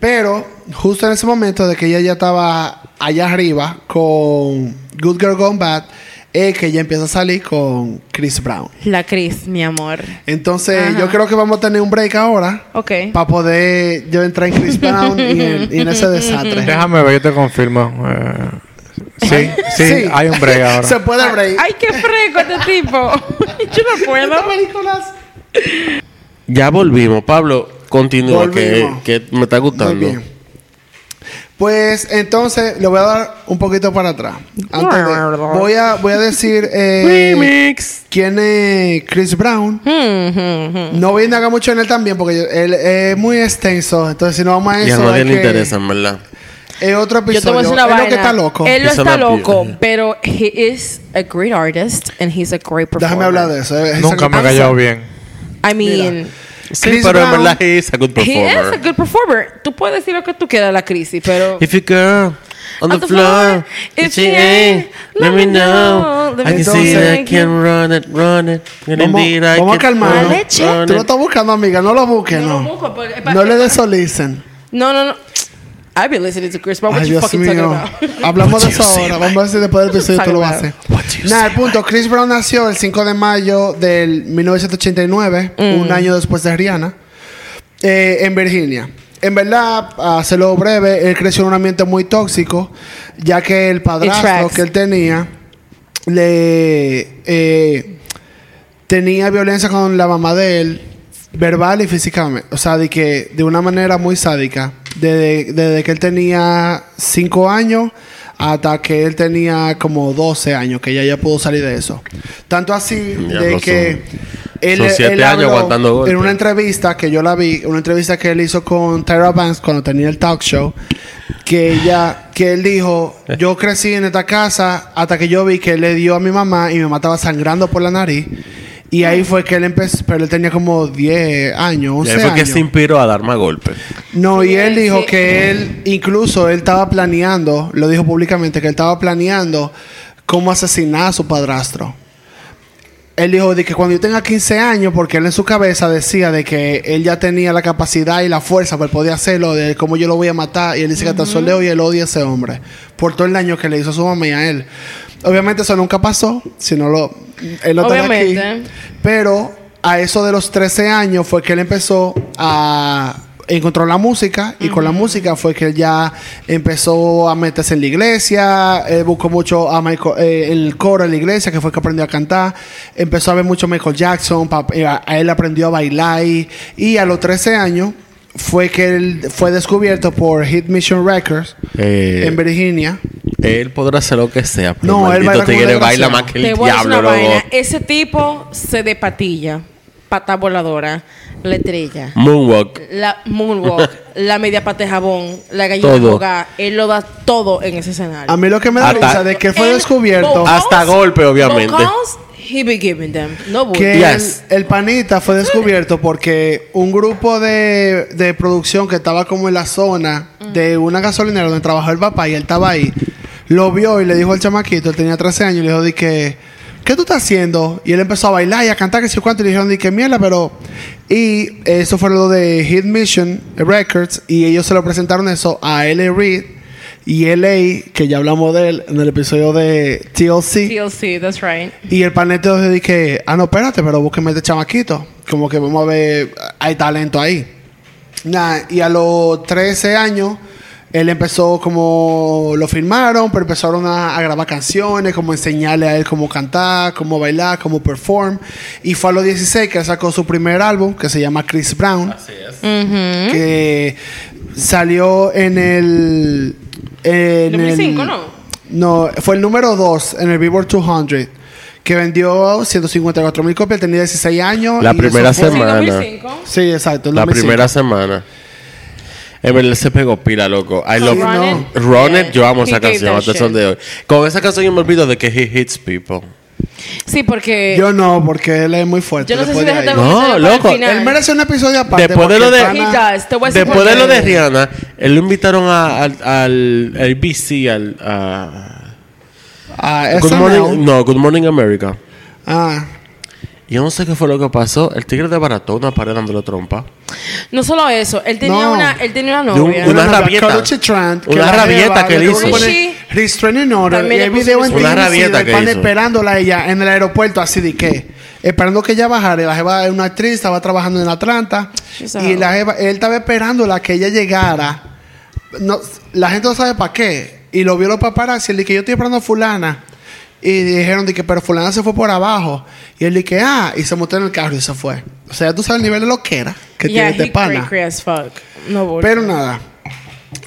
Pero justo en ese momento de que ella ya estaba allá arriba con Good Girl Gone Bad, es que ella empieza a salir con Chris Brown. La Chris, mi amor. Entonces Ajá. yo creo que vamos a tener un break ahora. Ok. Para poder yo entrar en Chris Brown y en, y en ese desastre. Déjame ver, yo te confirmo. Eh, sí, sí, hay un break ahora. Se puede break. Ay, qué fresco este tipo. yo no puedo. Ya volvimos. Pablo, continúa, que, me está Muy gustando. bien. Pues entonces le voy a dar un poquito para atrás. Antes de- voy, a, voy a decir eh, Remix. quién es Chris Brown. No voy a indagar mucho en él también porque él es muy extenso. Entonces, si no vamos a Y a eso, nadie le interesa, en verdad. es otro Yo te episodio. voy a decir una es vaina. lo que está loco. Él no está loco, pero he is a great artist and he's a great performer. Déjame hablar de eso. Es- Nunca me ha callado bien. I mean, Sí, Chris pero en Brown, verdad he is a good he is a performer. good performer. Tú puedes decir lo que tú quieras la crisis, pero If you girl on, On the, the floor, floor, if she ain't, let me know. let I can see that I can run it, run it. And Vamos, indeed I vamos a can calmarnos. run it, run Tú lo it. estás buscando, amiga. No lo busques, No no. lo busco, porque- pa- No le es des pa- listen. no, no, no. I've been listening to Chris Brown. What Ay, you Dios fucking mío. talking about? Hablamos de What eso ahora. Vamos a ver si después del episodio tú lo vas a hacer. What you Nada, el punto. Chris Brown nació el 5 de mayo del 1989, Mm. un año después de Rihanna, eh, en Virginia. En verdad, a hacerlo breve, él creció en un ambiente muy tóxico, ya que el padrastro que él tenía le eh, tenía violencia con la mamá de él, verbal y físicamente. O sea, de que de una manera muy sádica. Desde, desde que él tenía 5 años hasta que él tenía como 12 años, que ya ya pudo salir de eso. Tanto así Ya de que son. él, Son siete él años habló aguantando golpes. en una entrevista que yo la vi, una entrevista que él hizo con Tyra Banks cuando tenía el talk show, que ella, que él dijo, yo crecí en esta casa hasta que yo vi que él le dio a mi mamá y mi mamá estaba sangrando por la nariz. Y ahí fue que él empezó, pero él tenía como 10 años, Y 11 ahí fue que años. se inspiró a dar más golpes. No, y él dijo que él, incluso él estaba planeando, lo dijo públicamente, que él estaba planeando cómo asesinar a su padrastro. Él dijo de que cuando yo tenga 15 años, porque él en su cabeza decía de que él ya tenía la capacidad y la fuerza para poder hacerlo, de cómo yo lo voy a matar, y él dice que hasta el sol de hoy él odia a ese hombre, por todo el daño que le hizo a su mamá y a él. Obviamente eso nunca pasó, si no lo... Él lo está aquí. Obviamente. Pero a eso de los 13 años fue que él empezó a encontró la música y con la música fue que él ya empezó a meterse en la iglesia, él buscó mucho a Michael, eh, el coro en la iglesia, que fue que aprendió a cantar, empezó a ver mucho Michael Jackson, pa- eh, a, a él aprendió a bailar y, y a los 13 años fue que él fue descubierto por Hit Mission Records Eh, en Virginia. Él podrá hacer lo que sea, pero No, él baila tigre baila más que el Te voy a decir diablo, una loco. vaina. Ese tipo se de patilla, pata voladora, la estrella, Moonwalk. la moonwalk, la media pata de jabón, la gallina Todo. jugada. Él lo da todo en ese escenario. A mí lo que me da Hasta- risa de que fue descubierto... Hasta golpe, obviamente. vocals, he be giving them. No bull. que Yes. el, el panita fue descubierto porque un grupo de, de producción que estaba como en la zona de una gasolinera donde trabajaba el papá y él estaba ahí, lo vio y le dijo al chamaquito, él tenía 13 años, y le dijo de que, ¿qué tú estás haciendo? Y él empezó a bailar y a cantar que sé cuánto y le dijeron de que mierda, pero... Y eso fue lo de Hit Mission Records y ellos se lo presentaron eso a L.A. Reid y L.A., que ya hablamos de él en el episodio de TLC. TLC, that's right. Y el panete se dije, ah, no, espérate, pero búsqueme este chamaquito. Como que vamos a ver, hay talento ahí. Nah, y a los 13 años, él empezó como, lo firmaron, pero empezaron a, a grabar canciones, como enseñarle a él cómo cantar, cómo bailar, cómo perform. Y fue a los 16 que él sacó su primer álbum, que se llama Chris Brown. Que salió en el... En 2005, el- ¿no? no, fue el número 2 en el Billboard 200, que vendió 154 mil copias, tenía 16 años. La y primera semana. 2005. Sí, exacto. La 2005. primera semana. En verdad se pegó pila, loco. I love Run no. It. Run Yeah. It, yo amo He esa canción hasta el de hoy. Con esa canción yo me olvido de que he hits people. Sí, porque Yo no, porque él es muy fuerte. yo no sé si después de. No, loco. Él merece un episodio aparte. Después de lo de- pana- does. A Después de lo de Rihanna, él lo invitaron a- al, al, al BC, al... a- Ah, Good SNL. Morning, no, Good Morning America. Ah, Yo no sé qué fue lo que pasó. El tigre desbarató una pared dándole trompa. No solo eso, él tenía No. una, él tenía una De un- novia. una rabieta. Trant, que Una la rabieta que le él tuvo que hizo. poner Sí. Restraining order. También Y hay le puso video en Una TMZ rabieta del que hizo. esperándola a ella en el aeropuerto, así de que, esperando que ella bajara. La jeva es una actriz, estaba trabajando en Atlanta. She's a Y la jeva, él estaba esperándola que ella llegara. No, la gente no sabe para qué. Y lo vio los paparazzi. Y él dice, yo estoy esperando a fulana. Y dijeron de que, pero fulana se fue por abajo. Y él dice, ah, y se montó en el carro y se fue. O sea, tú sabes el nivel de lo que era que yeah, tiene este pana. cray, cray as fuck. No. Pero nada.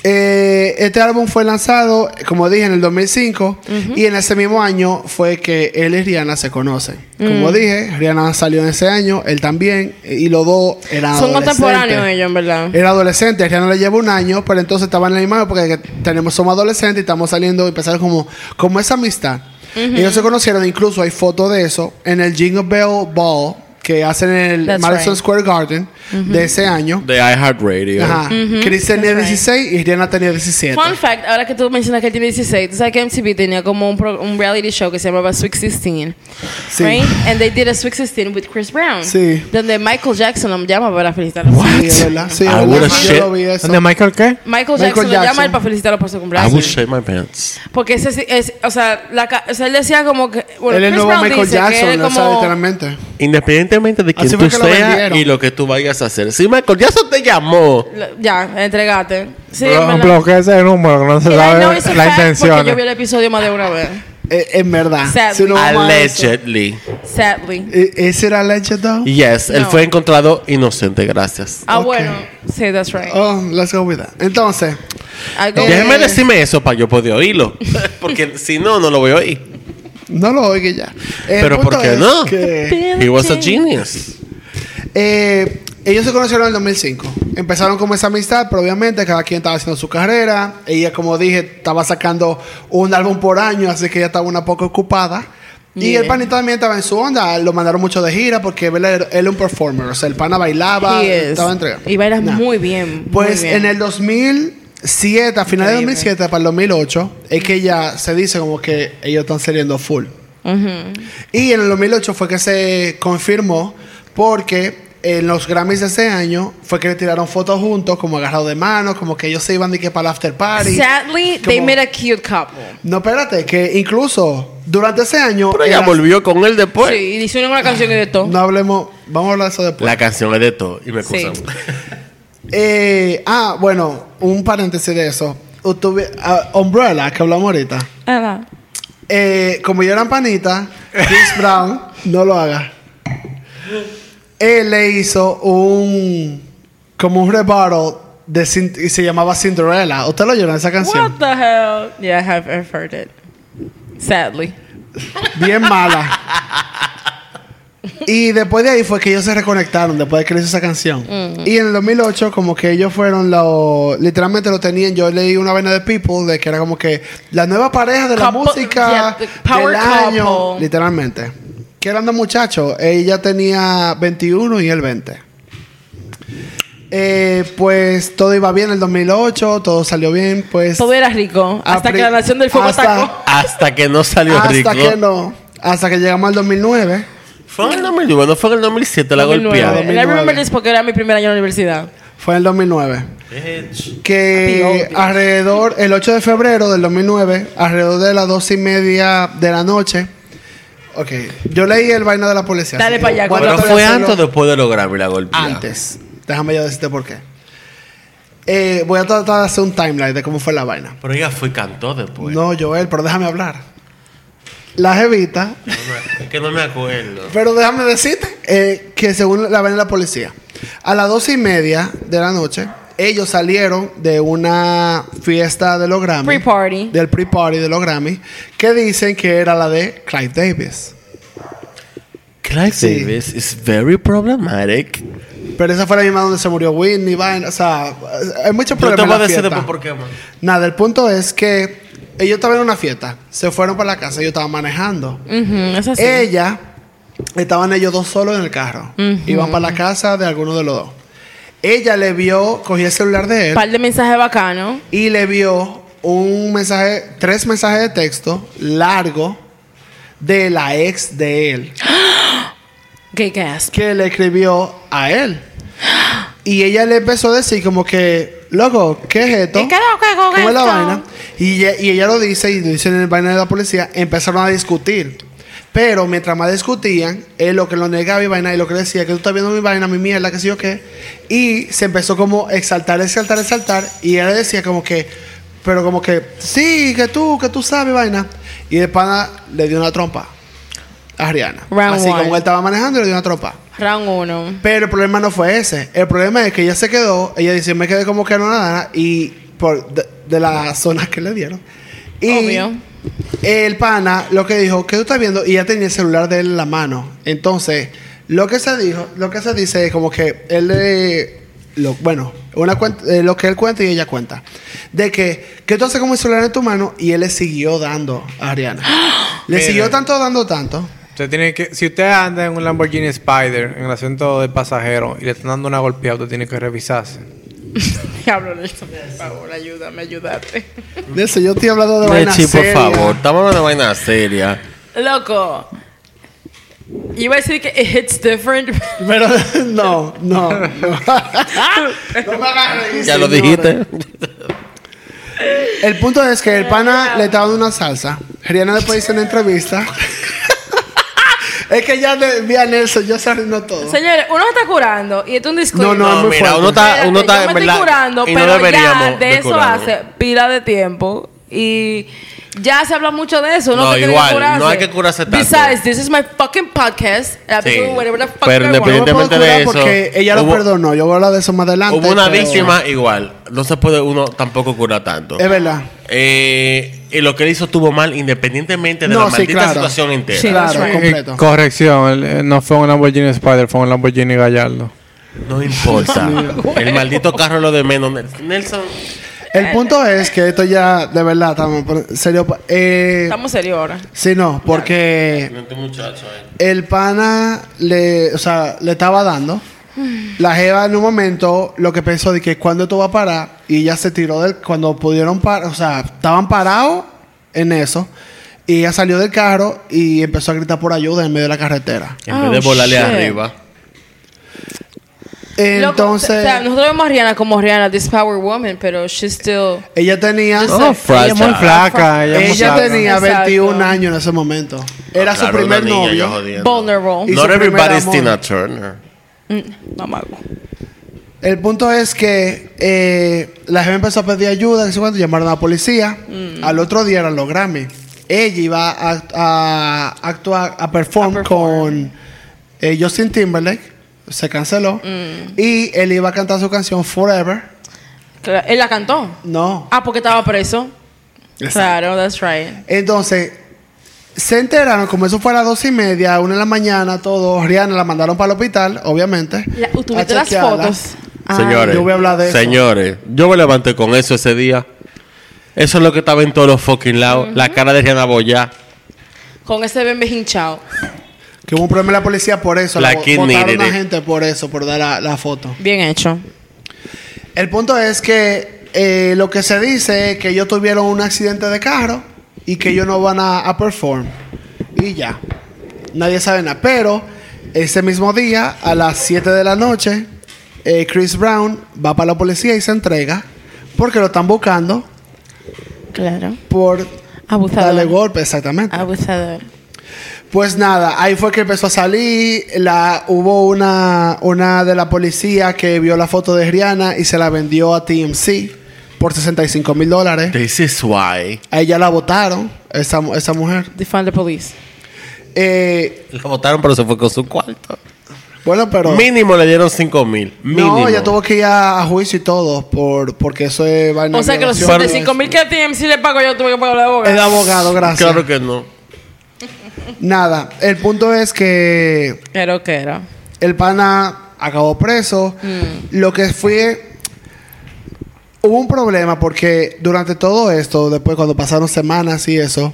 Eh, este álbum fue lanzado, como dije, en el 2005 y en ese mismo año fue que él y Rihanna se conocen. Mm. Como dije, Rihanna salió en ese año, él también, y los dos eran Son contemporáneos ellos, en verdad. Era adolescente, Rihanna le lleva un año, pero entonces estaban en la misma porque tenemos, somos adolescentes y estamos saliendo y empezaron como, como esa amistad. Ellos se conocieron, incluso hay fotos de eso en el Jingle Bell Ball que hacen en el That's Madison right. Square Garden de ese año. De iHeartRadio. Ajá. Chris tenía That's right. 16 y Rihanna tenía 17. Fun fact, ahora que tú mencionas que él tiene 16, tú sabes que MTV tenía como un, pro- un reality show que se llamaba Sweet 16. Sí. Right? And they did a Sweet 16 with Chris Brown. Sí. Donde Michael Jackson lo llama para felicitarlo. Sí, es verdad. Sí, I verdad. would've Yo shit. lo vi eso. ¿Dónde Michael qué? Michael Michael Jackson lo Jackson. llama a él para felicitarlo por su I cumpleaños. would shake my pants. Porque ese sí es, o sea, la, o sea, él decía como que, bueno, Él es el nuevo Brown Michael dice que Jackson, él o sea, como, literalmente. Independientemente de quién Así tú fue que lo seas vendieron. y lo que tú vayas a hacer. Si Michael Jackson te llamó, Lo- ya, entregate. Sí, Blo- en verdad. Bloquea ese número que no se And I know sabe it's a la fact intención. Porque yo vi el episodio más de una vez. Eh, en verdad. Sadly. Si no vamos a eso. allegedly. Sadly. Eh, ¿Ese era alleged though? Yes, él No. fue encontrado inocente, gracias. Ah, Ok. bueno. Sí, that's right. Oh, let's go with that. Entonces, I go- Eh, Déjeme decirme eso para yo poder oírlo. Porque si no, no lo voy a oír. No lo oiga ya. El Pero ¿por qué no? que, He was a genius. eh, ellos se conocieron en el 2005. Empezaron como esa amistad, pero obviamente cada quien estaba haciendo su carrera. Ella, como dije, estaba sacando un álbum por año, así que ella estaba una poco ocupada. Y el panita también estaba en su onda. Lo mandaron mucho de gira porque él era, él era un performer. O sea, el pana bailaba, estaba entregado. Y bailas Nah. muy bien. muy Pues bien. en el 2007, a finales de Increíble. 2007 para el 2008, es que ya se dice como que ellos están saliendo full. Y en el 2008 fue que se confirmó porque en los Grammys de ese año fue que le tiraron fotos juntos, como agarrados de manos, como que ellos se iban de que para el after party. Sadly, they made a cute couple. No, espérate, que incluso durante ese año. Pero ella era- volvió con él después. sí, y hicieron una canción y de todo. No hablemos, vamos a hablar de eso después. La canción es de todo. Y me Sí. Eh, ah, bueno, un paréntesis de eso. Tuve, ah, Umbrella, que hablamos ahorita. Ah, Eh, como yo eran panita, Chris Brown, no lo haga. Él le hizo un. como un rebuttal de y se llamaba Cinderella. ¿Usted lo oyó en esa canción? What the hell? Yeah, I have I've heard it. Sadly. Bien mala. Y después de ahí fue que ellos se reconectaron, después de que él hizo esa canción. Y en el 2008, como que ellos fueron los. Literalmente lo tenían. Yo leí una vaina de People de que era como que la nueva pareja de la Couple- música yeah, power del año. couple. Literalmente. Que eran dos muchachos. Ella tenía 21 y él 20. Eh, pues todo iba bien en el 2008, todo salió bien. Pues Todo era rico. Hasta que la Nación del Fuego hasta- atacó. Hasta que no salió hasta rico. que no. Hasta que llegamos al 2009. Fue en el 2009, no fue en el 2007 la 2009. golpeada. And I 2009. remember this porque era mi primer año en la universidad. Fue en el 2009. Que alrededor, el 8 de febrero del 2009, alrededor de las dos y media de la noche. Ok, yo leí el vaina de la policía. Dale así pa' que allá, Pero fue antes o después de lograr la golpeada. Antes. Déjame yo decirte por qué. Eh, voy a tratar de hacer un timeline de cómo fue la vaina. Pero ella fue y cantó después. No, Joel, pero déjame hablar. La jevita, No me- es que no me acuerdo. pero déjame decirte eh, que según la de la policía, a las doce y media de la noche, ellos salieron de una fiesta de los Grammy. Pre-party. Del pre-party de los Grammy, que dicen que era la de Clive Davis. Clive Sí. Davis is very problematic. Pero esa fue la misma donde se murió Whitney. O sea, hay muchos Yo te problemas. voy a en la decir fiesta. después por qué, man. Nada, el punto es que ellos estaban en una fiesta. Se fueron para la casa. Ellos estaban manejando. Eso sí. Ella, estaban ellos dos solos en el carro. Iban para la casa de alguno de los dos. Ella le vio, cogió el celular de él par de mensajes bacanos. y le vio un mensaje, tres mensajes de texto largo de la ex de él Gay gasp. que le escribió a él. Y ella le empezó a decir como que, loco, ¿qué es esto? ¿Y qué loco es ¿Cómo es la esto? vaina? Y ella, y ella lo dice, y lo dice en el vaina de la policía, empezaron a discutir. Pero mientras más discutían, él lo que lo negaba y vaina, y lo que le decía, que tú estás viendo mi vaina, mi mierda, que sé yo qué. Y se empezó como a exaltar, exaltar, exaltar. Y él le decía como que, pero como que, sí, que tú, que tú sabes vaina. Y de pana le dio una trompa Ariana. Round Así one. como él estaba manejando, le dio una trompa. Round uno. Pero el problema no fue ese. El problema es que ella se quedó, ella dice, me quedé como que no nada, y por de, de las zonas que le dieron. Y Obvio. el pana lo que dijo, ¿qué tú estás viendo? Y ella tenía el celular de él en la mano. Entonces, lo que se dijo, lo que se dice es como que él le lo, bueno, una cuenta, eh, lo que él cuenta y ella cuenta. De que, que tú haces como el celular en tu mano y él le siguió dando a Ariana. le siguió tanto, dando tanto. Usted tiene que, si usted anda en un Lamborghini Spider en el asiento del pasajero y le están dando una golpeada, usted tiene que revisarse. Diablo, Nelson, por favor, ayúdame, ayúdate. De eso yo estoy hablando de vaina Nechi, por seria. favor. Estamos hablando de vaina seria. Loco. Iba a decir que it hits different. Pero no, no, no. no me agarres, Ya lo señores. dijiste. El punto es que el pana le estaba dando una salsa. Rihanna después hizo una entrevista. Es que ya le- vi a Nelson, ya se arruinó todo. Señores, uno está curando y esto es un disclaimer. No, no, es No, muy mira, fuerte. uno está, uno está yo en me verdad. estoy curando, y no pero ya deberíamos de eso hace pila de tiempo y ya se habla mucho de eso. No, No, que igual, que no hay que curarse tanto. Besides, this is my fucking podcast. Sí, whatever the fuck pero I. No independientemente de eso, porque ella lo hubo- perdonó. Yo voy a hablar de eso más adelante. Hubo una pero- víctima igual. No se puede uno tampoco curar tanto. Es verdad. Eh, y lo que él hizo estuvo mal independientemente de No, la sí, maldita claro. situación entera. Sí. Claro, right. completo. Eh, corrección, eh, no fue un Lamborghini Spider, fue un Lamborghini Gallardo. No importa. el maldito carro es lo de menos. Nelson. El punto es que esto ya, de verdad, estamos serio. Eh, Estamos serios ahora. sí, no, porque muchacho, eh. el pana le, o sea, le estaba dando. La jeva en un momento lo que pensó de que cuando esto va a parar y ella se tiró del cuando pudieron parar, o sea, estaban parados en eso y ella salió del carro y empezó a gritar por ayuda en medio de la carretera. En Oh, vez de volarle shit. arriba. Loco, Entonces, o sea, nosotros vemos a Rihanna como Rihanna, this power woman, pero she's still... ella tenía Oh. Ella es muy flaca, ella es muy ella flaca. tenía Exacto. 21 años en ese momento. Era su Claro, primer niña, novio. Vulnerable. Not everybody's. Tina Turner. Mm, no mago. El punto es que eh, la jefa empezó a pedir ayuda, que sé cuánto, llamaron a la policía. Mm. Al otro día eran los Grammy. Ella iba a, a actuar, a perform, A perform. con eh, Justin Timberlake. Se canceló. Mm. Y él iba a cantar su canción Forever. Él la cantó. No. Ah, porque estaba preso. Exacto. Claro, that's right. Entonces, se enteraron, como eso fue a las dos y media, una de la mañana, todo. Rihanna la mandaron para el hospital, obviamente. La- a ¿Tuviste las fotos? Ah, Señores, yo voy a hablar de eso. señores, yo me levanté con eso ese día. Eso es lo que estaba en todos los fucking lados. La cara de Rihanna Boya. Con ese bebé hinchado. Que hubo un problema en la policía por eso. La a gente por eso, por dar la, la foto. Bien hecho. El punto es que eh, lo que se dice es que ellos tuvieron un accidente de carro y que ellos no van a, a perform. Y ya. Nadie sabe nada. Pero ese mismo día, a las 7 de la noche, eh, Chris Brown va para la policía y se entrega porque lo están buscando Claro. por Abusador. darle golpe, exactamente. Abusador. Pues nada, ahí fue que empezó a salir. La, hubo una, una de la policía que vio la foto de Rihanna y se la vendió a TMC por 65 mil dólares. This is why. A ella la votaron, esa, esa mujer. Defund the police. Eh, La votaron, pero se fue con su cuarto. bueno, pero. Mínimo le dieron 5 mil. No, ella tuvo que ir a, a juicio y todo por, porque eso es vaina O sea que los violación. 65 mil que a TMC le pago yo tuve que pagar la Es de abogado. abogado, gracias. Claro que no. Nada, el punto es que Pero que era. el pana acabó preso. Mm. Lo que fue... Hubo un problema porque durante todo esto, después cuando pasaron semanas y eso,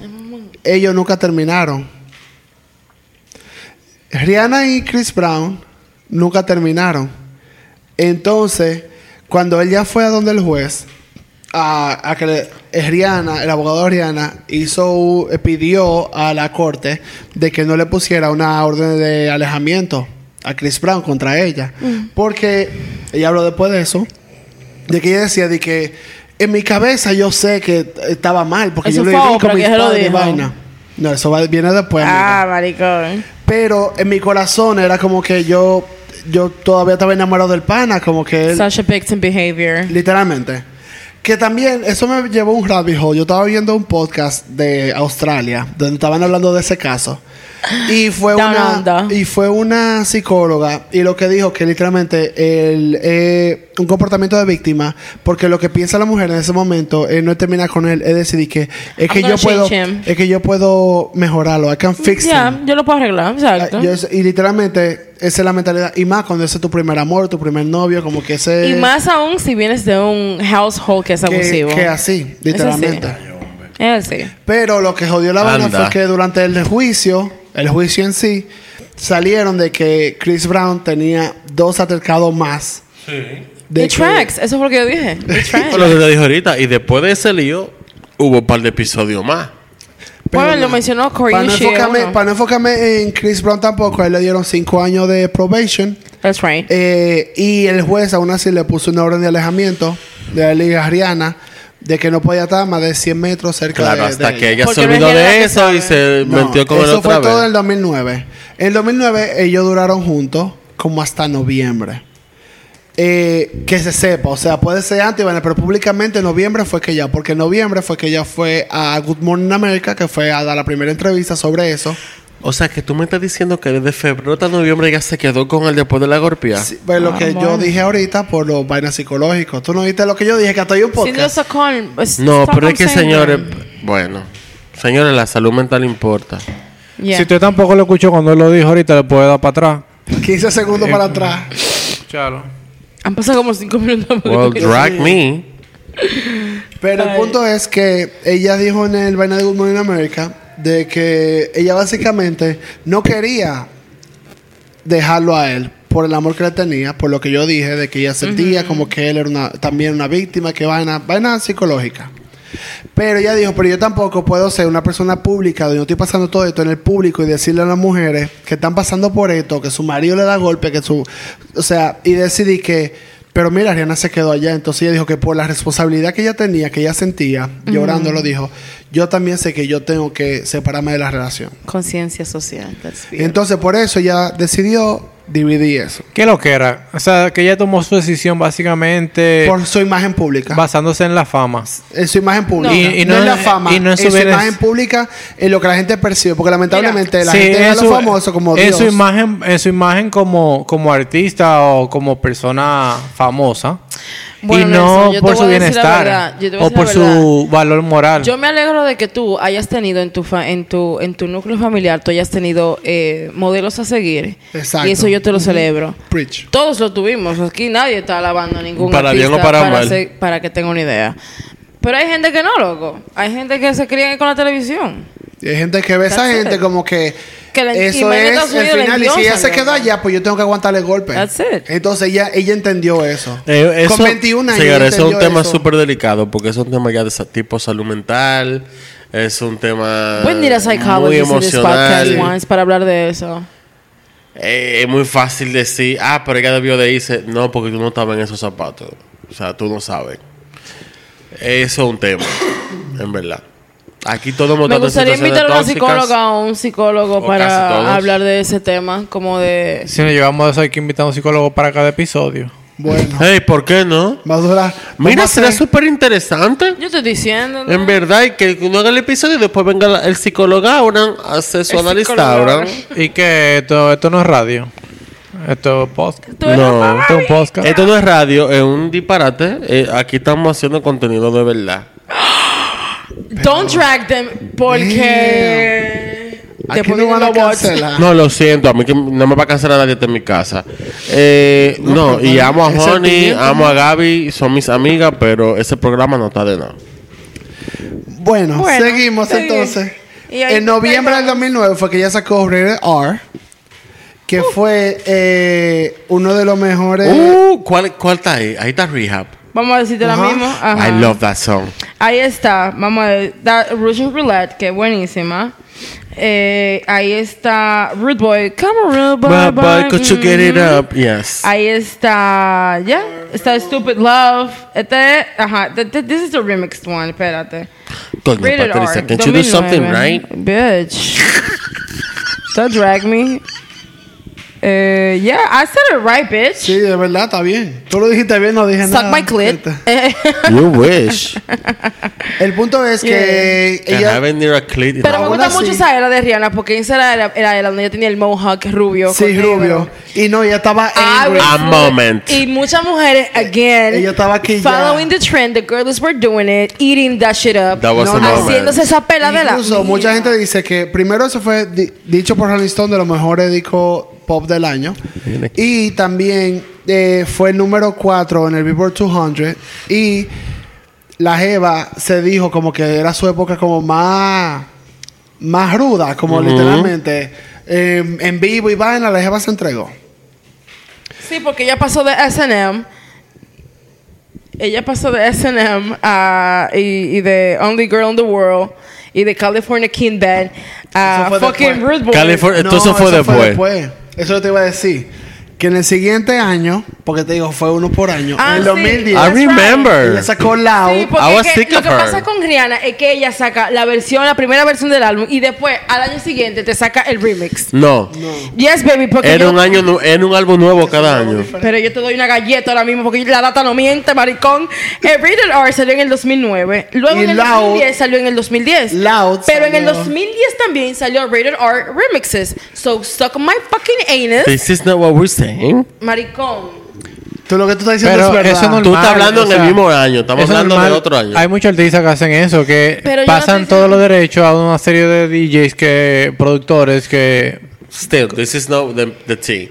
ellos nunca terminaron. Rihanna y Chris Brown nunca terminaron. Entonces, cuando él ya fue a donde el juez, a, a que le- Rihanna, el abogado de Rihanna, hizo, eh, pidió a la corte de que no le pusiera una orden de alejamiento a Chris Brown contra ella. Porque ella habló después de eso, de que ella decía de que en mi cabeza yo sé que estaba mal, porque Eso yo digo Oprah con mis lo padres y vaina. No, eso va- viene después. Ah, maricón. Pero en mi corazón era como que yo, yo todavía estaba enamorado del pana, como que él, Such a victim behavior. literalmente. Que también, eso me llevó un rabbit hole. Yo estaba viendo un podcast de Australia, donde estaban hablando de ese caso. Y fue Down una under. y fue una psicóloga y lo que dijo que literalmente el eh, un comportamiento de víctima porque lo que piensa la mujer en ese momento es no es terminar con él es decidir que es que yo puedo him. es que yo puedo mejorarlo I can fix Ya, him yo lo puedo arreglar, exacto. Y literalmente esa es la mentalidad. Y más cuando ese es tu primer amor, tu primer novio, como que ese... y más aún si vienes de un household que es que, abusivo. que así, literalmente. Pero lo que jodió la vaina Anda. fue que durante el juicio, el juicio en sí, salieron de que Chris Brown tenía dos altercados más. De It que- tracks. Eso fue lo que yo dije. It tracks. Lo que te dije ahorita. Y después de ese lío, hubo un par de episodios más. pero bueno, lo mencionó Corey Para no, enfocarme, para no enfocarme en Chris Brown tampoco, a él le dieron cinco años de probation. That's right. Eh, y el juez aún así le puso una orden de alejamiento de la Liga Ariana de que no podía estar más de 100 metros cerca Claro, de, hasta de que ella. ella se olvidó de eso y se No, metió con eso el fue otra todo en el 2009. En el 2009 ellos duraron juntos como hasta noviembre. Eh, que se sepa, o sea, puede ser antes, bueno, pero públicamente en noviembre fue que ya, porque en noviembre fue que ella fue a Good Morning America, que fue a dar la primera entrevista sobre eso. O sea, que tú me estás diciendo que desde febrero hasta noviembre ya se quedó con él después de la golpeada. Sí, pues lo Ah, que yo dije ahorita por los vainas psicológicos. ¿Tú no viste lo que yo dije? Que hasta hay un podcast. Es- No, pero es que señores, bueno, señores, la salud mental importa. Yeah. Si usted tampoco lo escuchó cuando él lo dijo ahorita, le puede dar para atrás. 15 segundos Eh, para atrás. Escuchalo. Han pasado como cinco minutos. Well, drag me. Pero el punto es que ella dijo en el vaina de Good Morning America de que ella básicamente no quería dejarlo a él por el amor que le tenía, por lo que yo dije, de que ella sentía como que él era una, también una víctima, que vaina, vaina psicológica. Pero ella dijo, pero yo tampoco puedo ser una persona pública donde yo estoy pasando todo esto en el público y decirle a las mujeres que están pasando por esto, que su marido le da golpe, que su... O sea, y decidí que... Pero mira, Rihanna se quedó allá. Entonces ella dijo que por la responsabilidad que ella tenía, que ella sentía, llorando lo dijo, yo también sé que yo tengo que separarme de la relación. Conciencia social. That's entonces por eso ella decidió dividir eso. ¿Qué lo que era? O sea, que ella tomó su decisión básicamente Por su imagen pública. basándose en la fama. En su imagen pública. No. Y- y no, no en la en- fama. y no en en su bienes- imagen pública, en lo que la gente percibe. Porque lamentablemente la Sí, gente ve a en los su- famosos como en Dios. su imagen, en su imagen como, como artista o como persona famosa. Bueno, y Nelson, no yo te por voy su a decir la bienestar o por su valor moral. Yo me alegro de que tú hayas tenido en tu fa- en tu en tu núcleo familiar, tú hayas tenido eh, modelos a seguir. Exacto. Y eso yo te lo celebro. Preach. Todos lo tuvimos. Aquí nadie está alabando a ningún Para bien o para mal. ser- para que tenga una idea. Pero hay gente que no, loco. Hay gente que se cría con la televisión. Hay gente que ve a esa gente como que, Que la- y eso es el final. Y si ella se quedó loco. allá, pues yo tengo que aguantarle golpe. That's it. Entonces ella, ella entendió eso. Eh, eso, Con 21 años. eso es un tema súper delicado porque es un tema ya de tipo salud mental. Es un tema muy emocional. once para hablar de eso. Eh, es muy fácil decir, ah, pero ella debió de irse. No, porque tú no estabas en esos zapatos. O sea, tú no sabes. Eso es un tema, en verdad. Aquí todo Me gustaría invitar a una psicóloga o un psicólogo O para hablar de ese tema, como de... Si nos llevamos a eso, hay que invitar a un psicólogo para cada episodio. Bueno, Hey, ¿por qué no? va a durar. Mira, será súper interesante. Yo estoy diciendo. ¿no? En verdad, y que uno haga el episodio y después venga la- el psicólogo ahora, hace su analista. Y que esto, esto no es radio. Esto es podcast. No. mamá, Esto es un podcast. Esto no es radio, es un disparate. Eh, aquí estamos haciendo contenido de verdad. Don't drag them porque... Te no ponen van a. No, lo siento, a mí que no me va a cancelar nadie en mi casa. Eh, No, no, y amo a Honey, amo ¿no? a Gaby, son mis amigas, pero ese programa no está de nada. Bueno, Bueno, seguimos entonces. Y En noviembre del vamos. 2009 fue que ella sacó Rated R, que fue eh, uno de los mejores. Uh, ¿cuál, ¿cuál está ahí? Ahí está Rehab. Vamos a decirte Ajá. la misma. Ajá. I love that song. Ahí está. Vamos a ver. Da- Russian Roulette, que es buenísima. Eh, ahí está Rude Boy. Come on, Rude Boy. Bye bye, could you get it up? Yes. Ahí está. Ya. Está Stupid Love. Este. Ajá. th- th- This is the remixed one. Espérate. Coño, Rated Patricia, R. can't you do something 2009. right? Bitch. Don't drag me. Eh, yeah, I said it right, bitch. Sí, de verdad, está bien. Tú lo dijiste bien, no dije Suck nada. my clit. You wish. El punto es que Can ella. it near a clit. Pero me gusta así- mucho esa era de Rihanna porque esa era, era, era, era donde ella tenía el mohawk rubio. Sí, negro. rubio. Y no, ella estaba angry. A moment. Y muchas mujeres, again, Ella estaba aquí ya. following the trend, the girls were doing it, eating that shit up. That was No, a haciéndose esa pela de la. Incluso mucha gente dice que primero eso fue di- dicho por Rolling Stone de los mejores discos pop del año. Y también eh, fue el número 4 en el Billboard 200. Y la Jeva se dijo como que era su época como más, más ruda, como literalmente. Eh, en vivo y vaina, la Jeva se entregó. Sí, porque ella pasó de SM. Ella pasó de SM a, y, y de Only Girl in the World y de California King Bed a Eso fue fucking después. Rude Boy. California- Entonces fue eso después. Eso te iba a decir. Que en el siguiente año, porque te digo, fue uno por año. Ah, en el sí. 2010. I remember. Ella sacó Loud. Sí, I was que lo que pasa con Rihanna es que ella saca la versión, la primera versión del álbum y después al año siguiente te saca el remix. No. Yes, baby, porque Era yo, un año, era un álbum nuevo cada año. pero yo te doy una galleta ahora mismo porque la data no miente, maricón. El Rated R salió en el 2009, luego Y en el Loud- 2010 salió en el 2010. Loud pero en el salió- 2010 también salió Rated R remixes. So suck my fucking anus, This is not what we're saying. Maricón. Tú lo que tú estás diciendo Pero es verdad. eso no Tú estás Normal, hablando o en el sea, mismo año. Estamos hablando normal. de otro año. Hay muchos artistas que hacen eso, que Pero no pasan estoy todos los derechos a una serie de DJs que productores que Still, this is not the, the tea.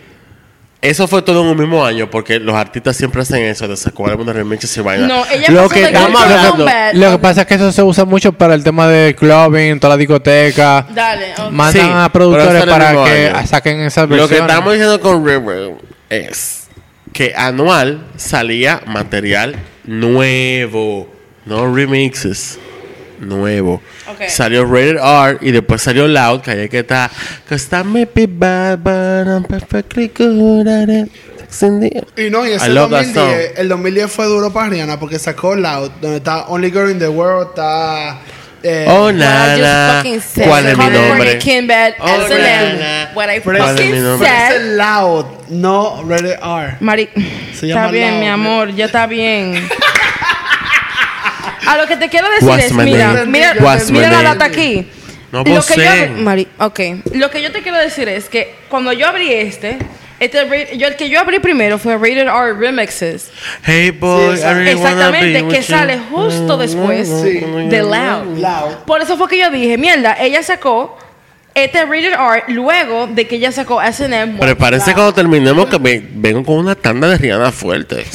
Eso fue todo en un mismo año porque los artistas siempre hacen eso de sacar algunos remixes y vaina. No, ella Lo que de estamos Girl hablando. Lo que pasa es que eso se usa mucho para el tema de clubbing, toda la discoteca. Dale. Mandan Sí, a productores para que año. saquen esas Lo versiones. que estamos diciendo con River es que anual salía material nuevo, no remixes. Nuevo. Ok. Salió Rated R y después salió Loud, que ahí que está. Cause I'm a bit bad, but I'm perfectly good at it. Sex in the- Y no, y ese I love that 2010, el 2010 fue duro para Rihanna porque sacó Loud, donde está Only Girl in the World, está... eh, Oh, said. ¿Cuál es mi nombre? Oh, nana. What I ¿Cuál es mi fucking nombre? es Loud, no Rated R. Mari, Se está bien, Loud. mi amor, ya está bien. A lo que te quiero decir What's es, mira, mira, What's mira la data aquí. No lo que yo. Mari, ok. Lo que yo te quiero decir es que cuando yo abrí este, este yo, el que yo abrí primero fue Rated R Remixes. Hey boy, Sí, I really wanna Exactamente, be que with sale you. justo después Sí. de Loud. Loud. Por eso fue que yo dije, mierda, ella sacó este Rated R luego de que ella sacó S&M. Prepárense cuando terminemos que ve- vengo con una tanda de Rihanna fuerte.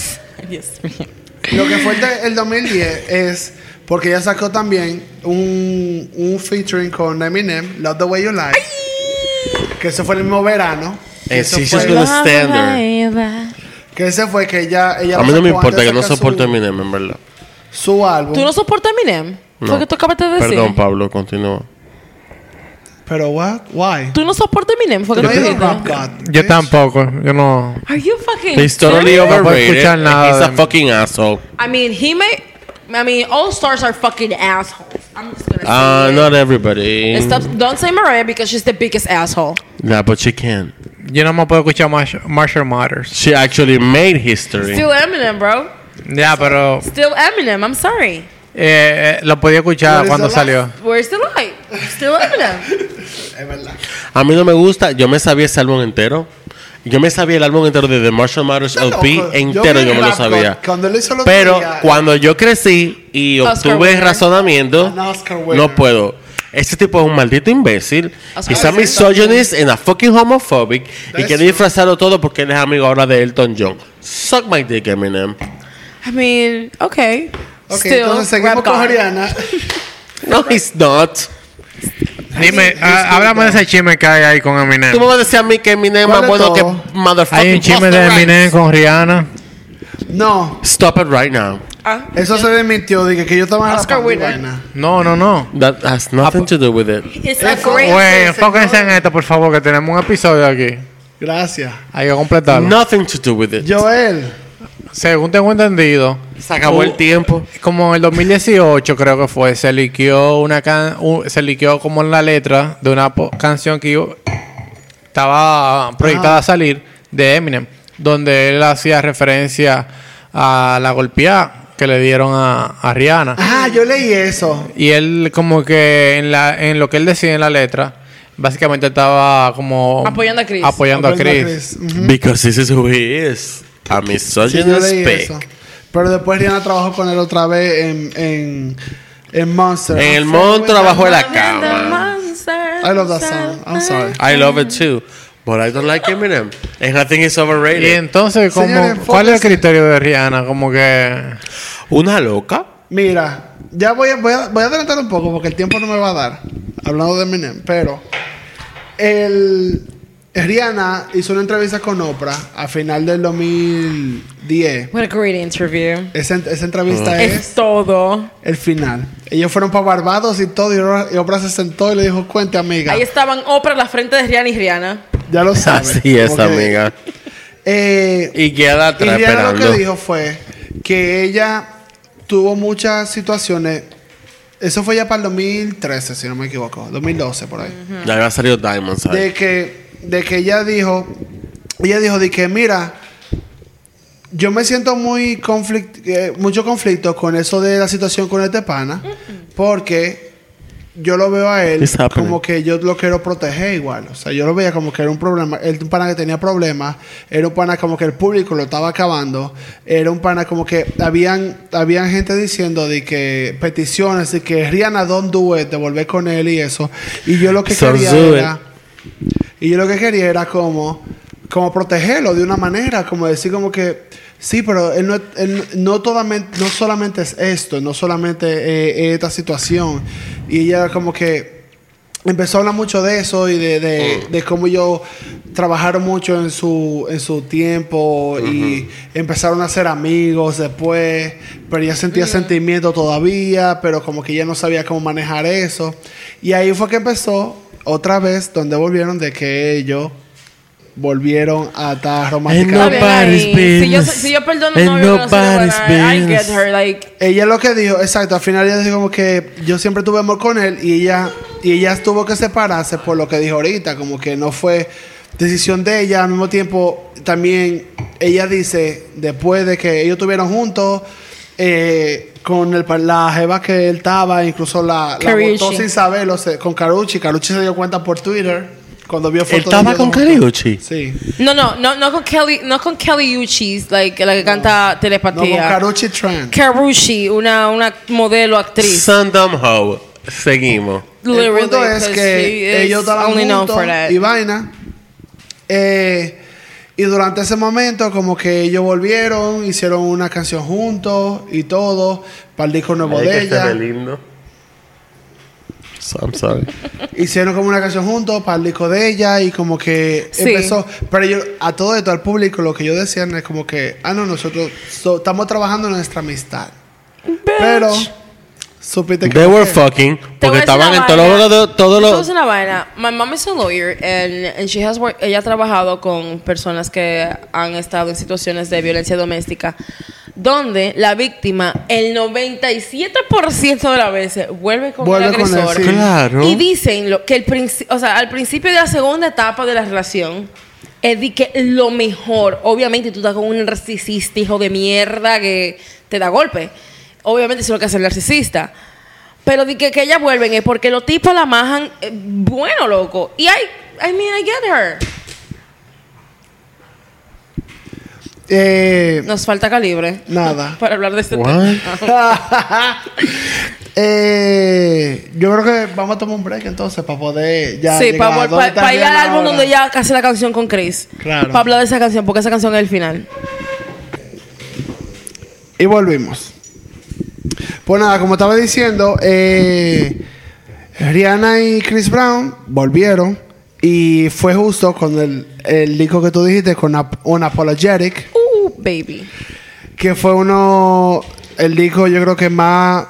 Lo que fue el, de- el 2010 es porque ella sacó también un, un featuring con Eminem, Love the Way You Like, que ese fue el mismo verano. Eh, eso fue- gonna stand there. Que ese fue que ella, ella A mí no me importa que no sacar soporte su, Eminem, en verdad. su álbum. ¿Tú no soportas Eminem? No. Fue que tú acabas de decir. Perdón, Pablo, continúa. Pero what? Why? ¿Tú no soportas Eminem? Fue que. Yo bitch. tampoco, yo no. Are you fucking He's totally? No overrated. escuchar nada He's a fucking asshole. I mean, he may... I mean, all stars are fucking assholes. I'm just gonna say Uh, it. not everybody. Stop, don't say Mariah because she's the biggest asshole. Nah, but she can. Yo no me puedo escuchar Marsh- Marshall Matters. She actually made history. Still Eminem, bro. Ya, pero Still Eminem. I'm sorry. eh, eh, lo podía escuchar cuando salió. Where's the light? Still Eminem. Es verdad. A mí no me gusta. Yo me sabía ese álbum entero. Yo me sabía el álbum entero de The Marshall Matters LP Loco, entero. vi Yo me lo sabía. Cuando él hizo Pero días, cuando yo crecí y Oscar obtuve winner. razonamiento, winner. no puedo. Este tipo es un maldito imbécil. Oscar Isaac misogynist and a fucking homophobic. y That's quiere true. disfrazarlo todo porque él es amigo ahora de Elton John. Suck my dick, Eminem. I mean, okay. Ok, Still, entonces seguimos con God. Rihanna. No, he's not. Dime, ah, háblame de ese chisme que hay ahí con Eminem. Tú me vas a decir a mí que Eminem es ¿Cuál más bueno que motherfucking Hay un chisme de. Eminem con Rihanna. No, Stop it right now. Ah, eso se desmintió. Dije que yo estaba Oscar rapando y winner. vaina. No, no, no. That has nothing to do with it. it's a great. Güey, enfóquense en esto, por favor, que tenemos un episodio aquí. Gracias. Hay que completarlo. Nothing to do with it. Joel. Según tengo entendido, Se acabó Uh, el tiempo. como en el 2018 creo que fue, se liqueó una can un- se liqueó como la letra de una canción que iba- estaba proyectada a salir de Eminem, donde él hacía referencia a la golpeada que le dieron a, a Rihanna. Ah, yo leí eso. Y él como que en la en lo que él decía en la letra, básicamente estaba como Apoyando a Chris. Apoyando a Chris. Because this is who he is. A Sí, misogynist leí pig. eso. Pero después Rihanna trabajó con él otra vez en, en, en Monster. En el sorry, abajo de la cama. monster I love that song. I'm sorry. I love it too. But I don't like Eminem. And I think it's Y overrated. entonces, como, Señores, ¿cuál es el criterio de Rihanna? Como que Una loca. Mira, ya voy a, voy, a, voy a adelantar un poco porque el tiempo no me va a dar. Hablando de Eminem. Pero el, Rihanna hizo una entrevista con Oprah a final del 2010. What a great interview. Esa, esa entrevista Es es todo. el final. Ellos fueron para Barbados y todo. Y Oprah, y Oprah se sentó y le dijo: Cuente, amiga. Ahí estaban Oprah a la frente de Rihanna y Rihanna. Ya lo sabes. Así es, Porque, amiga. Eh, Y queda Y atrás Rihanna lo que dijo fue que ella tuvo muchas situaciones. Eso fue ya para el 2013, si no me equivoco. 2012, por ahí. Ya había salido Diamonds. De que, de que ella dijo, ella dijo de que, mira, yo me siento muy conflict, eh, mucho conflicto con eso de la situación con este pana, porque yo lo veo a él como que yo lo quiero proteger igual. O sea, yo lo veía como que era un problema. Él un pana que tenía problemas. Era un pana como que el público lo estaba acabando. Era un pana como que habían, habían gente diciendo de que peticiones de que Rihanna don't do it, de volver con él y eso. Y yo lo que So quería era... Y yo lo que quería era como, como protegerlo de una manera, como decir como que, sí, pero él no, él no, todamente- no solamente es esto, no solamente eh, es esta situación. Y ella como que empezó a hablar mucho de eso y de, de, de cómo ellos trabajaron mucho en su, en su tiempo y empezaron a ser amigos después, pero ella sentía sentimiento todavía, pero como que ella no sabía cómo manejar eso. Y ahí fue que empezó otra vez, donde volvieron de que ellos volvieron a estar ahí. Si yo, si yo perdono Ain't no, yo no sé nobody's I get business. her. Like, Ella lo que dijo, exacto, al final ella dijo como que yo siempre tuve amor con él y ella y ella tuvo que separarse por lo que dijo ahorita, como que no fue decisión de ella, al mismo tiempo también ella dice, después de que ellos estuvieron juntos, eh, con el, la jeva que él estaba, incluso la, la Carucci. botó sin saberlo se- con Carucci, Carucci se dio cuenta por Twitter cuando vio Él fotos de estaba con juntos. Cariucci. Sí. no, no, no, no con Kelly, no con Kelly Uchis, like, la que canta No, con telepatía. Carucci Trent. Karushi, una, una modelo actriz. Sandom Ho. Seguimos. El Literally, punto es que ellos estaban juntos y vaina. Eh, y durante ese momento, como que ellos volvieron, hicieron una canción juntos y todo, para el disco nuevo Ay, de que ella. lindo. I'm sorry. Hicieron como una canción juntos para el disco de ella y como que Sí. empezó. Pero yo, a todo esto, al público, lo que yo decía es como que, ah, no, nosotros so- estamos trabajando en nuestra amistad. Pero, supiste que. They were fucking. Porque estaban en todos los. Todos los decir una vaina. My mom is a lawyer and, and she has worked, ella ha trabajado con personas que han estado en situaciones de violencia doméstica donde la víctima el 97% de las veces vuelve con Vuelve el con él, agresor. sí. Claro. Y dicen lo, que el princi- o sea, al principio de la segunda etapa de la relación es de que lo mejor, obviamente tú estás con un narcisista hijo de mierda que te da golpe. Obviamente eso es lo que hace el narcisista. Pero de que, que ellas vuelven es porque los tipos la majan eh, bueno, loco. Y I, I mean, I get her. Eh, Nos falta calibre nada. para hablar de este What? tema. Eh, yo creo que vamos a tomar un break entonces para poder ya. sí, para dónde está ir al álbum donde ella hace la canción con Chris. Claro. Para hablar de esa canción, porque esa canción es el final. Y volvimos. Pues nada, como estaba diciendo, eh, Rihanna y Chris Brown volvieron. Y fue justo con el, el disco que tú dijiste, con Ap- Unapologetic, Uh, baby. que fue uno, el disco yo creo que más,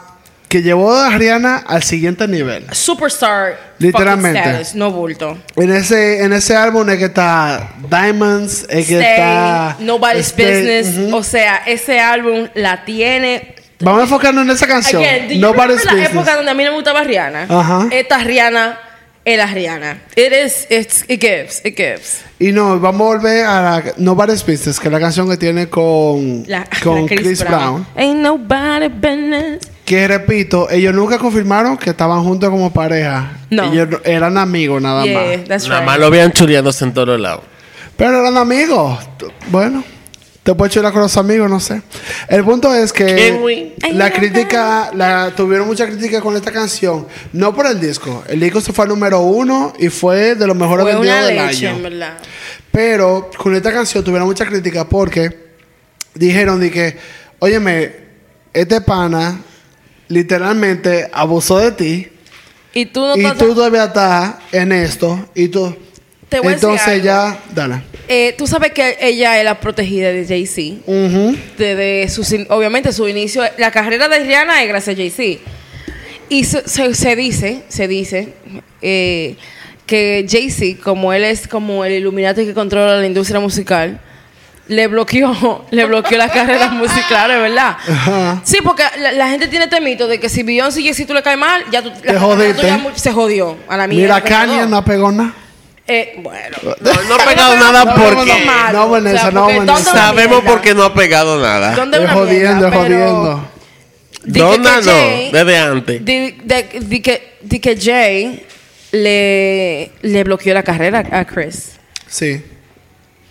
que llevó a Rihanna al siguiente nivel. Superstar. Literalmente. status, no bulto. En ese, en ese álbum es que está Diamonds, es que está... Nobody's Stay, Business. O sea, ese álbum la tiene. Vamos a enfocarnos en esa canción. Again, do you Nobody's remember la Business. época donde a mí no me gustaba Rihanna? Ajá. Esta Rihanna era Rihanna. It is, it's, it gives, it gives. Y no, vamos a volver a la Nobody's Business, que es la canción que tiene con, La, con la Chris, Brown. Ain't nobody business. Que repito, ellos nunca confirmaron que estaban juntos como pareja. No. Ellos no- eran amigos nada Yeah, más. that's Nada right. más lo vean chuleándose en todos lados. Pero eran amigos. Bueno, te puedes chular con los amigos, no sé. El punto es que la crítica, la, tuvieron mucha crítica con esta canción. No por el disco. El disco se fue al número uno y fue de los mejores Fue una vendidos del leche, año. en verdad. Pero con esta canción tuvieron mucha crítica porque dijeron de que, óyeme, este pana literalmente abusó de ti Y tú no y tú todavía estás en esto y tú... Te voy a decir Entonces algo. ya, dale. Eh, tú sabes que ella es la protegida de Jay-Z. Desde in- obviamente su inicio, la carrera de Rihanna es gracias a Jay-Z. Y se, se- se dice, se dice eh, que Jay-Z, como él es como el Illuminati que controla la industria musical, le bloqueó, le bloqueó la carrera musical, ¿es verdad? Ajá. Sí, porque la, la gente tiene este mito de que si Beyoncé y Jay-Z tú le cae mal, ya tú, la carrera jodiste. tuya mu- se jodió a la mierda. Mira, Kanye no pegó nada. Eh, bueno. No, no ha pegado nada no, porque... no, Vanessa, no, porque Vanessa. ¿dónde una Sabemos mierda? por qué no ha pegado nada. ¿Dónde Es una jodiendo, es jodiendo. Donna no, Jay- desde antes. Di, de- di que, di que Jay le, le bloqueó la carrera a Chris. Sí.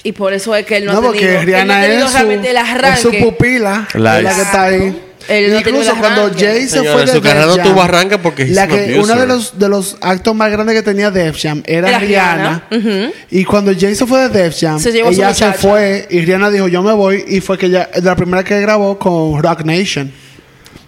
Y por eso es que él no, No, ha tenido, porque él Rihanna no ha tenido es, realmente el su, es su pupila. La es la que está ahí. Él no Incluso cuando arranque. Jay se fue de su carrera Def no Jam, tuvo arranque porque la he's an que, uno de abuser. los, de los actos más grandes que tenía Def Jam era, Era Rihanna. Rihanna, ujú. Y cuando Jay se fue de Def Jam, Se llevó a su ella se muchacha. fue y Rihanna dijo, yo me voy. Y fue que ella, de la primera que grabó con Rock Nation.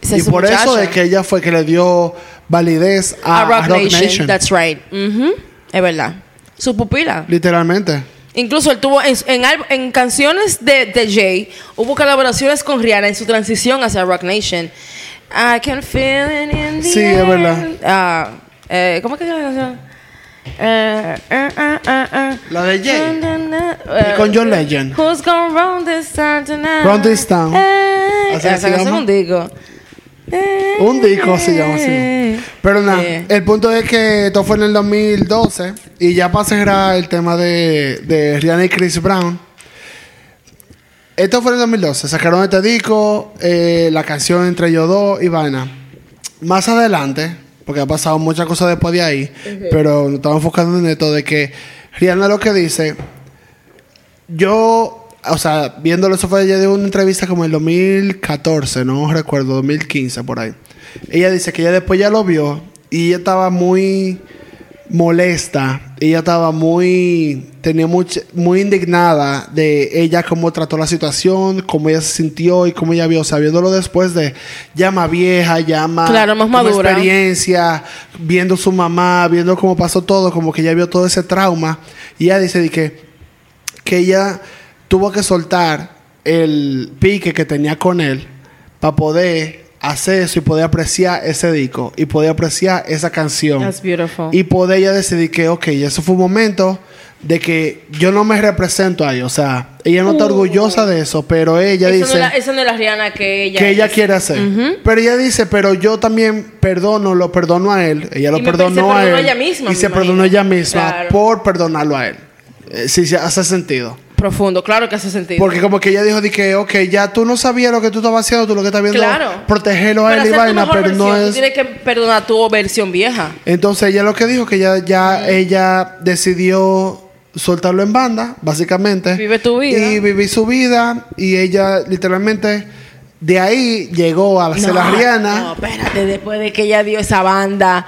Y es su por eso de que ella fue que le dio validez a, a Rock, a Rock Nation. Nation. That's right. Ujú. Es verdad. Su pupila. Literalmente. Incluso él tuvo en, en, en canciones de, de Jay, hubo colaboraciones con Rihanna en su transición hacia Rock Nation. I can feel it in the Sí, es verdad. Ah, eh, ¿Cómo es que llama la canción? Eh, eh, eh, eh, eh. La de Jay. Eh, con John Legend. Who's gonna run this town tonight? Run this town. Eh, Así se llama. es un. Eh, Un disco se llama así. Pero nada, Eh. el punto es que esto fue en el 2012 y ya para cerrar el tema de, de Rihanna y Chris Brown. Esto fue en el 2012. Sacaron este disco, eh, la canción entre ellos dos y vaina. Más adelante, porque ha pasado muchas cosas después de ahí, pero nos estamos enfocando en esto de que Rihanna lo que dice, yo, o sea, viéndolo, eso fue ella de una entrevista como en el 2014, no recuerdo, 2015 por ahí. Ella dice que ella después ya lo vio y ella estaba muy molesta, ella estaba muy, tenía mucha, muy indignada de ella cómo trató la situación, cómo ella se sintió y cómo ella vio, o sea, viéndolo después de más vieja, más, Claro, más madura. experiencia, viendo su mamá, viendo cómo pasó todo, como que ella vio todo ese trauma y ella dice de que que ella tuvo que soltar el pique que tenía con él para poder hacer eso y poder apreciar ese disco y poder apreciar esa canción. That's beautiful. Y poder ella decidir que, ok, eso fue un momento de que yo no me represento ahí. O sea, ella no está orgullosa de eso, pero ella Eso dice no, la, eso no es la Rihanna que ella que ella es. quiere hacer. Pero ella dice, pero yo también perdono, lo perdono a él. Ella lo Y se perdonó a perdonó él. ella misma, y se perdonó imagino. ella misma Claro. por perdonarlo a él. Eh, sí, sí, hace sentido. Profundo, claro que hace sentido. Porque como que ella dijo de que, ok, ya tú no sabías lo que tú estabas haciendo, tú lo que estás viendo, Claro. protegerlo a él y vaina, pero no versión, tú es... tienes que perdonar tu versión vieja. Entonces ella lo que dijo que ya, ya ella decidió soltarlo en banda, básicamente. Vive tu vida. Y vivir su vida. Y ella literalmente De ahí llegó a hacer la Rihanna. No, espérate, después de que ella dio esa banda.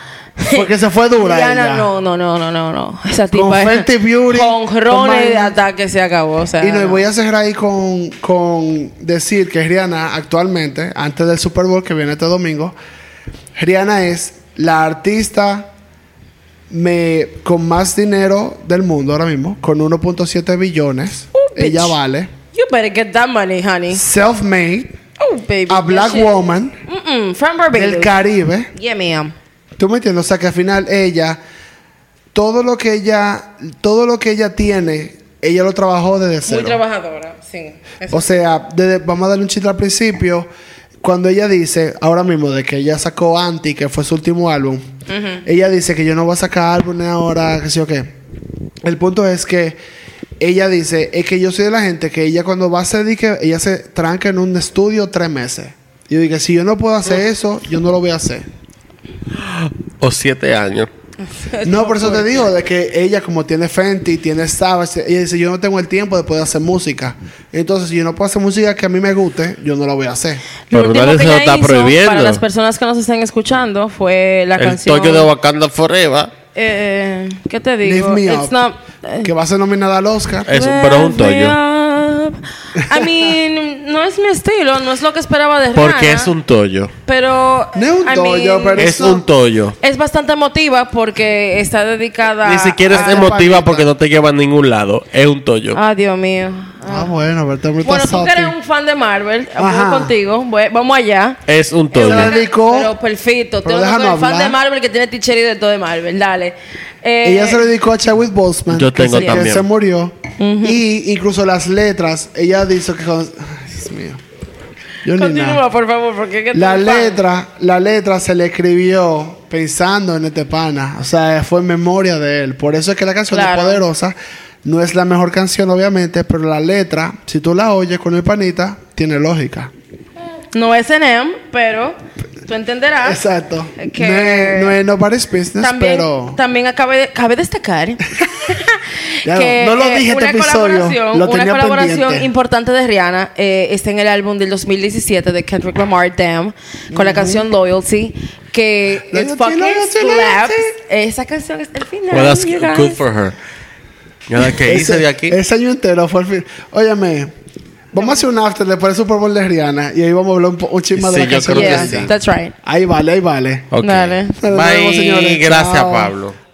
Porque se fue dura Rihanna, ella. no, no, no, no, no, no. Esa tipa Con Fenty Beauty, Con rones Miley. hasta que se acabó. O sea, Y no, y voy a cerrar ahí con, con decir que Rihanna actualmente, antes del Super Bowl que viene este domingo, Rihanna es la artista me, con más dinero del mundo ahora mismo, con 1.7 billones. Oh, bitch. Ella vale. You better get that money, honey. Self-made, Oh, baby. a black woman Mm-mm, from del Barbados. Caribe. Yeah, ma'am. ¿Tú me entiendes? O sea que al final ella, todo lo que ella, todo lo que ella tiene, ella lo trabajó desde cero. Muy trabajadora, sí. Eso O sea, desde- vamos a darle un chiste al principio. Cuando ella dice, ahora mismo, de que ella sacó Anti, que fue su último álbum, ella dice que yo no voy a sacar álbumes ahora, que sé yo qué. El punto es que ella dice, es que yo soy de la gente que ella cuando va a hacer, que ella se tranca en un estudio tres meses. Y yo digo, si yo no puedo hacer eso, yo no lo voy a hacer. O siete años. No, por eso te digo, de que ella como tiene Fenty, tiene Savage, ella dice, yo no tengo el tiempo de poder hacer música. Entonces, si yo no puedo hacer música que a mí me guste, yo no la voy a hacer. Lo Pero último nadie que se lo ella está hizo, prohibiendo. Para las personas que nos estén escuchando, fue la El canción. toyo de Wakanda Forever. eh, ¿Qué te digo? Me It's Up, not- eh, que va a ser nominada al Oscar. Es un toyo. Up. I mean, no es mi estilo, no es lo que esperaba de Porque Rihanna, es un toyo. Pero. No es un mean, pero- Es eso- un toyo. Es bastante emotiva porque está dedicada. Ni siquiera a- es emotiva porque no te lleva a ningún lado. Es un toyo. Ah, Dios mío. Ah, bueno, pero este Bueno, tú que eres un fan de Marvel, voy Ajá. contigo, voy- vamos allá. Es un dedicó. Pero perfecto. Pero déjanos un fan de Marvel que tiene y de todo de Marvel. Dale. Eh, Ella se lo dedicó a Chadwick Boseman. Yo que tengo se- que también. se murió. Y incluso las letras, ella dice que... Ay, Dios mío. Yo Continúa, por favor, porque tú La letra, la letra se le escribió pensando en este pana. O sea, fue en memoria de él. Por eso es que la canción Claro. es poderosa. No es la mejor canción, obviamente, pero la letra, si tú la oyes con el panita, tiene lógica. No es NM, pero tú entenderás. Exacto. que- No es, no es Nobody's Business, También, pero... también acabe de, cabe destacar Ya, que no lo eh, dije este una episodio, colaboración, lo una tenía colaboración pendiente. importante de Rihanna eh, está en el álbum del 2017 de Kendrick Lamar Damn con la canción Loyalty que Loyalty, fucking loyalty, slaps. loyalty. Esa canción es el final. Well, that's good for her. Nada que hice Ese- de aquí. Ese año entero fue el fin. Óyeme, vamos a hacer un after después del Super Bowl de Rihanna y ahí vamos a hablar un, un chisme de Sí, la yo canción. creo que sí. that's right. Ahí vale, ahí vale. Ok. Dale. Nos vemos, Bye. señores. Gracias, Chao. Pablo.